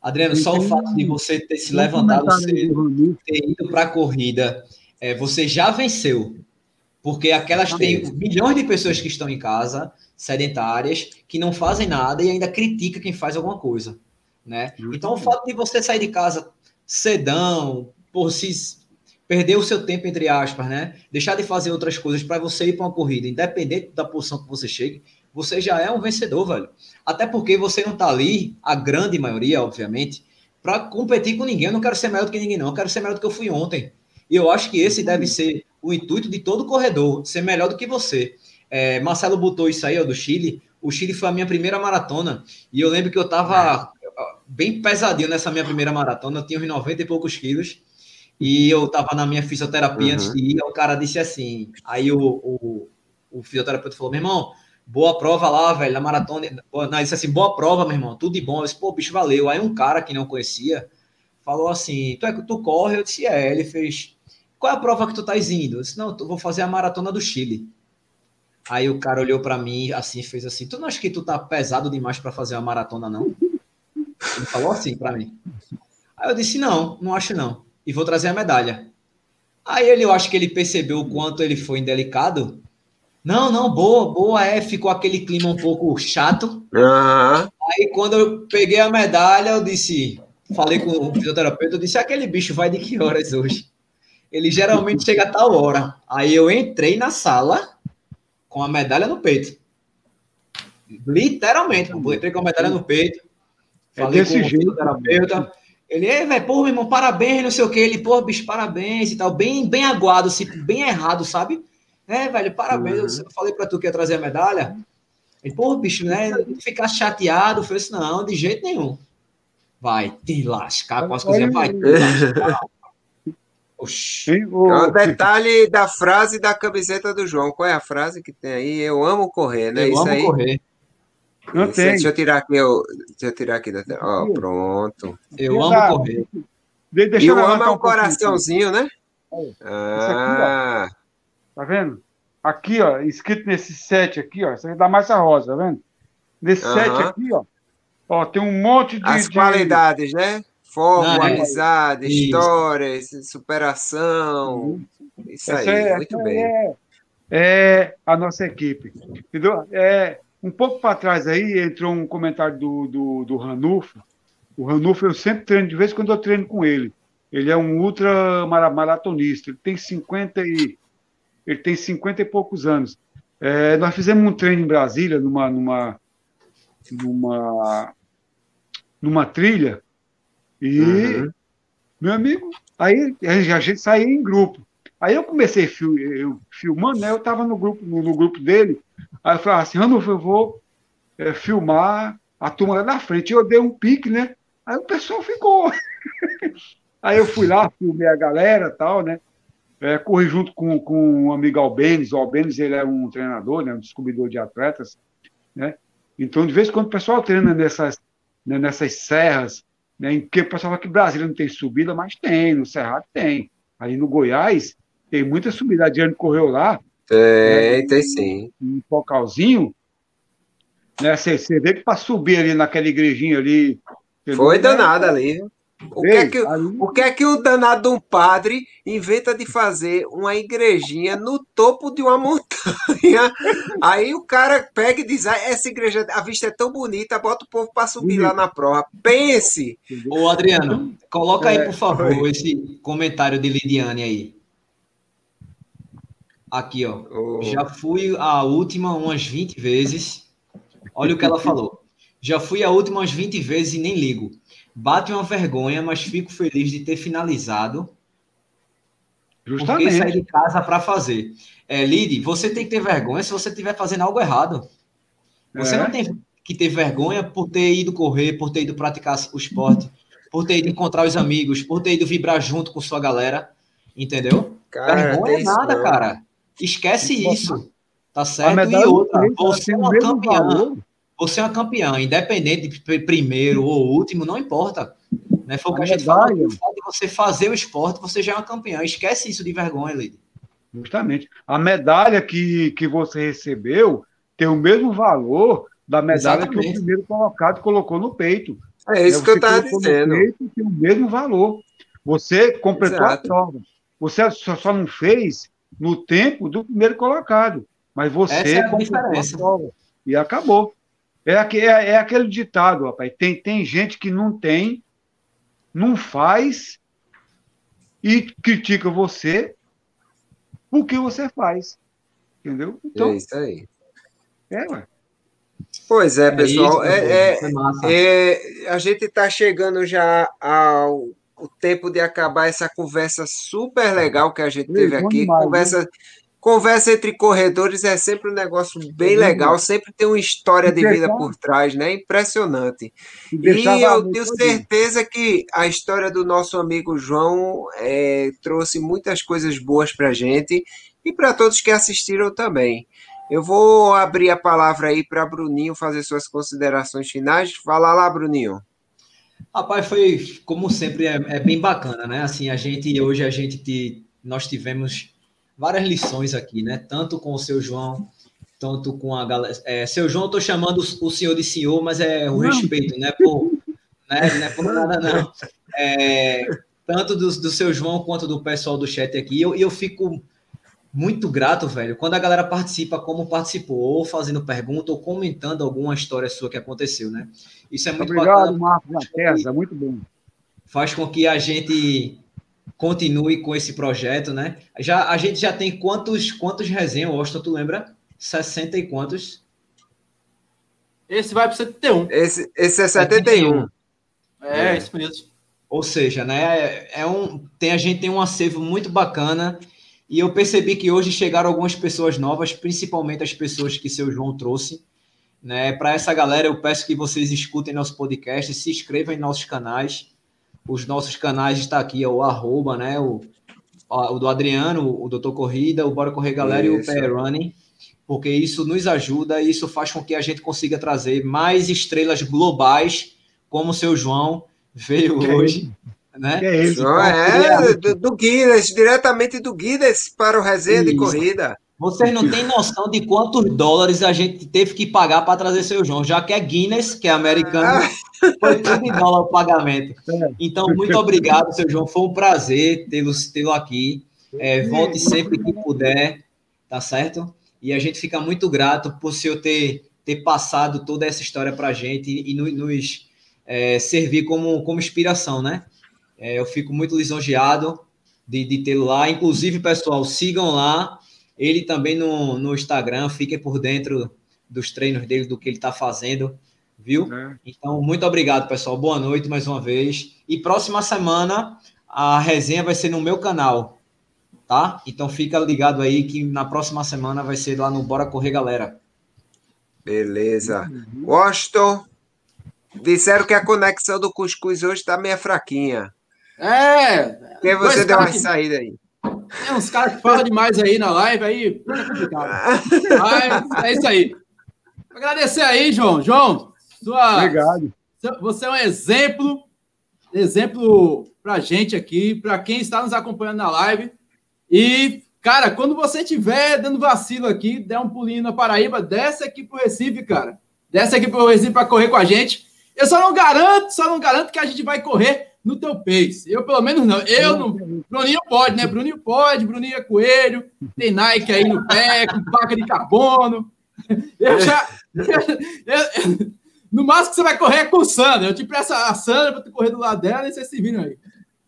B: Adriano, só o fato de você ter se levantado cedo, ter ido para a corrida é, você já venceu. Porque aquelas têm milhões de pessoas que estão em casa, sedentárias, que não fazem nada e ainda critica quem faz alguma coisa. Né? Então, o fato de você sair de casa cedão, por se perder o seu tempo, entre aspas, né? Deixar de fazer outras coisas para você ir para uma corrida, independente da posição que você chegue, você já é um vencedor, velho. Até porque você não está ali, a grande maioria, obviamente, para competir com ninguém. Eu não quero ser melhor do que ninguém, não. Eu quero ser melhor do que eu fui ontem. E eu acho que esse deve ser o intuito de todo corredor, ser melhor do que você. É, Marcelo botou isso aí, ó, do Chile. O Chile foi a minha primeira maratona. E eu lembro que eu estava bem pesadinho nessa minha primeira maratona. Eu tinha uns 90 e poucos quilos. E eu estava na minha fisioterapia uhum. antes de ir. O cara disse assim. Aí o, o, o fisioterapeuta falou: meu irmão, boa prova lá, velho, na maratona. Não, disse assim: boa prova, meu irmão, tudo de bom. Eu disse: pô, bicho, valeu. Aí um cara que não conhecia falou assim: tu, é, tu corre? Eu disse: é. Ele fez qual é a prova que tu estás indo? Eu disse, não, eu vou fazer a maratona do Chile. Aí o cara olhou para mim assim, fez assim: Tu não acha que tu tá pesado demais para fazer uma maratona, não? Ele falou assim para mim. Aí eu disse: Não, não acho não. E vou trazer a medalha. Aí ele, eu acho que ele percebeu o quanto ele foi indelicado. Não, não, boa, boa, é. Ficou aquele clima um pouco chato. Uhum. Aí quando eu peguei a medalha, eu disse: Falei com o fisioterapeuta, eu disse: Aquele bicho vai de que horas hoje? Ele geralmente chega a tal hora. Aí eu entrei na sala com a medalha no peito. Literalmente, eu entrei com a medalha no peito.
C: É falei é desse com jeito, o
B: terapeuta. Ele, velho, pô, meu irmão, parabéns, não sei o que. Ele, pô, bicho, parabéns e tal. Bem, bem aguado, assim, bem errado, sabe? É, velho, parabéns. Uhum. Eu falei pra tu que ia trazer a medalha. Ele, pô, bicho, né? Ficar chateado. Eu falei assim, não, de jeito nenhum. Vai te lascar com as coisas, vai te [laughs] lascar.
A: Oxi. O... É um detalhe da frase da camiseta do João. Qual é a frase que tem aí? Eu amo correr, né?
B: Eu
A: Isso
B: amo
A: aí?
B: correr.
A: Não tem. Deixa eu tirar aqui, eu, deixa eu tirar aqui da tela. Ó, pronto.
B: Eu amo correr.
A: Deixa e o amo é um, um coraçãozinho, né?
C: Ah. Aqui, tá vendo? Aqui, ó, escrito nesse set aqui, ó. Isso aqui dá mais a rosa, tá vendo? Nesse uh -huh. set aqui, ó. Ó, tem um monte de.
A: As qualidades, de... né? Fogo, Não, é amizade, é, histórias, superação. Isso aí, é, muito bem. É,
C: é, a nossa equipe. Entendeu? É, um pouco para trás aí entrou um comentário do, do, do Ranulfo. O Ranulfo eu sempre treino, de vez em quando eu treino com ele. Ele é um ultra maratonista. Ele tem 50 e ele tem 50 e poucos anos. É, nós fizemos um treino em Brasília, numa, numa, numa, numa trilha, e, uhum. meu amigo, aí a gente saía em grupo. Aí eu comecei fil, eu, filmando, né? Eu estava no grupo, no, no, grupo dele. Aí eu falei assim, Ranulfo, eu vou é, filmar a turma lá na frente. Eu dei um pique, né? Aí o pessoal ficou. [laughs] Aí eu fui lá, filmei a galera tal, né? É, corri junto com, com o amigo Albenes. O Albenes ele é um treinador, né? um descobridor de atletas. Né? Então, de vez em quando, o pessoal treina nessas, né, nessas serras, né? em que o pessoal fala que Brasília não tem subida, mas tem, no Cerrado tem. Aí no Goiás, tem muita subida. A Diane correu lá.
A: Tem, né? tem sim.
C: Um focalzinho. Né? Você, você vê que para subir ali naquela igrejinha ali.
A: Foi danada ali. O que, é que, o que é que o danado de um padre inventa de fazer uma igrejinha no topo de uma montanha? [laughs] Aí o cara pega e diz: ah, essa igreja, a vista é tão bonita, bota o povo para subir lá na prova. Pense!
B: Ô, Adriano, coloca aí, é, por favor, foi. esse comentário de Lidiane aí. Aqui, ó. Oh. Já fui a última umas 20 vezes. Olha o que ela falou. Já fui a última umas 20 vezes e nem ligo. Bate uma vergonha, mas fico feliz de ter finalizado. Justamente. Porque sair de casa para fazer. É, Lid, você tem que ter vergonha se você estiver fazendo algo errado. Você é. não tem que ter vergonha por ter ido correr, por ter ido praticar o esporte, por ter ido encontrar os amigos, por ter ido vibrar junto com sua galera. Entendeu? Cara, vergonha é nada, cara. Esquece isso. Tá certo? E outra, você é uma campeã. Valor. Você é uma campeã, independente de primeiro ou último, não importa. Né? Foi o que a, a gente falou. De você fazer o esporte, você já é uma campeã. Esquece isso de vergonha, Lady.
C: Justamente. A medalha que, que você recebeu tem o mesmo valor da medalha Exatamente. que o primeiro colocado colocou no peito.
A: É isso é, que eu estava dizendo.
C: Peito, tem o mesmo valor. Você completou Exato. a prova. Você só, só não fez no tempo do primeiro colocado. Mas você Essa
B: é a diferença. A prova.
C: E acabou. É, é, é aquele ditado, rapaz. Tem, tem gente que não tem, não faz e critica você porque você faz. Entendeu?
A: Então, é isso aí.
C: É, ué.
A: Pois é, é pessoal. É, isso, é, é, é, a gente está chegando já ao o tempo de acabar essa conversa super legal que a gente teve aqui. Demais, conversa. Né? Conversa entre corredores é sempre um negócio bem é legal, sempre tem uma história de vida por trás, né? Impressionante. E eu tenho certeza que a história do nosso amigo João é, trouxe muitas coisas boas para a gente e para todos que assistiram também. Eu vou abrir a palavra aí para Bruninho fazer suas considerações finais. Fala lá, Bruninho.
B: Rapaz, foi como sempre é, é bem bacana, né? Assim, a gente hoje a gente nós tivemos várias lições aqui, né? Tanto com o seu João, tanto com a galera. É, seu João, eu tô chamando o senhor de senhor, mas é o respeito, né? Por, né? Não é por nada, não. É, tanto do, do seu João quanto do pessoal do chat aqui. E eu, eu fico muito grato, velho, quando a galera participa como participou, ou fazendo pergunta, ou comentando alguma história sua que aconteceu, né? Isso é muito
C: Obrigado, bacana. Marcos da muito bom.
B: Faz com que a gente continue com esse projeto, né? Já, a gente já tem quantos, quantos resenhas, Austin, tu lembra? 60 e quantos?
D: Esse vai para 71.
A: Esse, esse é 71.
D: É, é, isso mesmo.
B: Ou seja, né, é, é um, tem, a gente tem um acervo muito bacana e eu percebi que hoje chegaram algumas pessoas novas, principalmente as pessoas que seu João trouxe. Né? Para essa galera, eu peço que vocês escutem nosso podcast, se inscrevam em nossos canais os nossos canais está aqui, é o arroba, né? O, o do Adriano, o Doutor Corrida, o Bora Correr Galera isso. e o Pé Running, porque isso nos ajuda e isso faz com que a gente consiga trazer mais estrelas globais, como o seu João veio que hoje. É né?
A: Que é, isso? Então, é do, do Guinness, diretamente do Guinness para o resenha isso. de corrida.
B: Vocês não têm noção de quantos dólares a gente teve que pagar para trazer seu João, já que é Guinness, que é americano, ah. foi tudo em dólar o pagamento. [laughs] É. Então, muito obrigado, seu João. Foi um prazer tê-lo tê aqui. É, volte sempre que puder, tá certo? E a gente fica muito grato por o senhor ter, ter passado toda essa história para a gente e, e nos é, servir como, como inspiração, né? É, eu fico muito lisonjeado de, de tê-lo lá. Inclusive, pessoal, sigam lá ele também no, no Instagram, fiquem por dentro dos treinos dele, do que ele está fazendo, viu? É. Então, muito obrigado, pessoal. Boa noite mais uma vez. E próxima semana a resenha vai ser no meu canal, tá? Então fica ligado aí que na próxima semana vai ser lá no Bora Correr Galera.
A: Beleza. Washington, disseram que a conexão do Cuscuz hoje está meio fraquinha.
D: É.
A: Porque você deu uma saída aí.
D: Tem uns caras que falam demais aí na live, aí é complicado. Mas é isso aí. Agradecer aí, João. João, sua,
C: Obrigado.
D: Você é um exemplo, exemplo pra gente aqui, para quem está nos acompanhando na live. E, cara, quando você estiver dando vacilo aqui, der um pulinho na Paraíba, desce aqui pro Recife, cara. Desce aqui pro Recife para correr com a gente. Eu só não garanto, só não garanto que a gente vai correr no teu pace. Eu, pelo menos, não. Eu não. Bruninho pode, né? Bruninho pode, Bruninho é coelho, tem Nike aí no pé, [laughs] com placa de carbono. Eu já. [laughs] Eu, no máximo que você vai correr é com o Sandra. Eu te presto a Sandra para tu correr do lado dela e vocês se viram aí.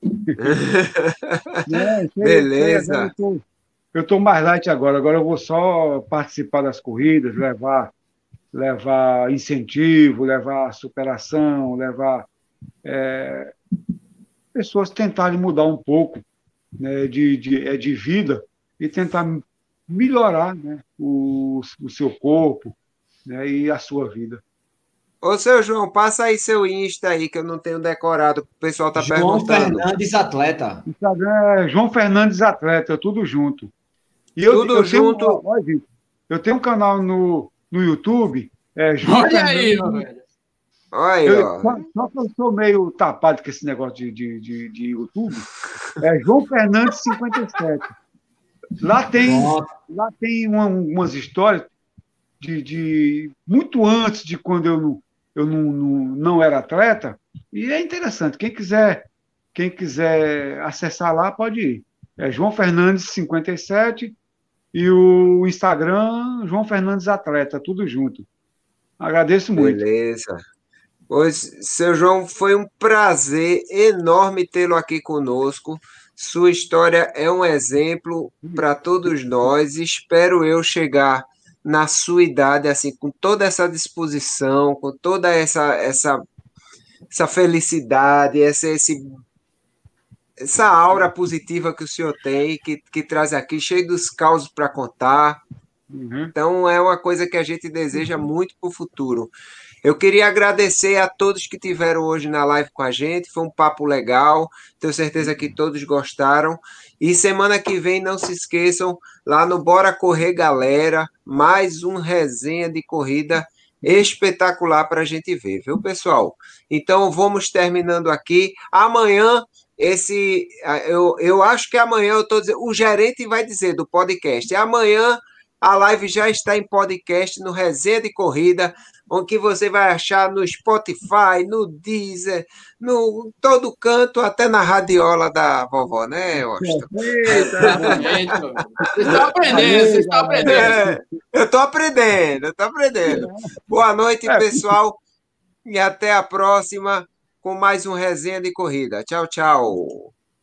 D: [laughs]
C: É, Beleza. Eu estou mais light agora. Agora eu vou só participar das corridas, levar, levar incentivo, levar superação, levar é, pessoas tentarem mudar um pouco né, de, de, é, de vida e tentar melhorar né, o, o seu corpo né, e a sua vida.
A: Ô, seu João, passa aí seu Insta aí, que eu não tenho decorado, o pessoal tá João
B: perguntando. João Fernandes Atleta.
C: Instagram é João Fernandes Atleta, tudo junto.
A: E eu, tudo eu junto.
C: Tenho, eu tenho um canal no, no YouTube.
D: É, João Olha Fernandes, aí, meu velho.
A: Eu,
C: só, só, que eu sou meio tapado com esse negócio de, de, de, de YouTube. É João Fernandes 57. Lá tem, lá tem uma, umas histórias de, de, muito antes de quando eu não, eu não, não, não era atleta, e é interessante. Quem quiser, quem quiser acessar lá, pode ir. É João Fernandes 57 e o Instagram João Fernandes Atleta, tudo junto. Agradeço muito.
A: Beleza. Pois, seu João, foi um prazer enorme tê-lo aqui conosco. Sua história é um exemplo para todos nós. Espero eu chegar na sua idade, assim, com toda essa disposição, com toda essa essa, essa felicidade, essa, esse, essa aura positiva que o senhor tem, que, que traz aqui, cheio dos causos para contar. Uhum. Então, é uma coisa que a gente deseja muito para o futuro. Eu queria agradecer a todos que tiveram hoje na live com a gente. Foi um papo legal. Tenho certeza que todos gostaram. E semana que vem, não se esqueçam, lá no Bora Correr Galera, mais um resenha de corrida espetacular para a gente ver, viu, pessoal? Então vamos terminando aqui. Amanhã, esse. Eu, eu acho que amanhã eu estou dizendo. O gerente vai dizer do podcast. Amanhã a live já está em podcast no Resenha de Corrida onde que você vai achar no Spotify, no Deezer, no todo canto, até na radiola da vovó, né, Austin?
D: Vocês estão aprendendo, vocês estão aprendendo. É,
A: eu estou aprendendo, eu estou aprendendo. Boa noite, é. pessoal, e até a próxima com mais um resenha de corrida. Tchau, tchau.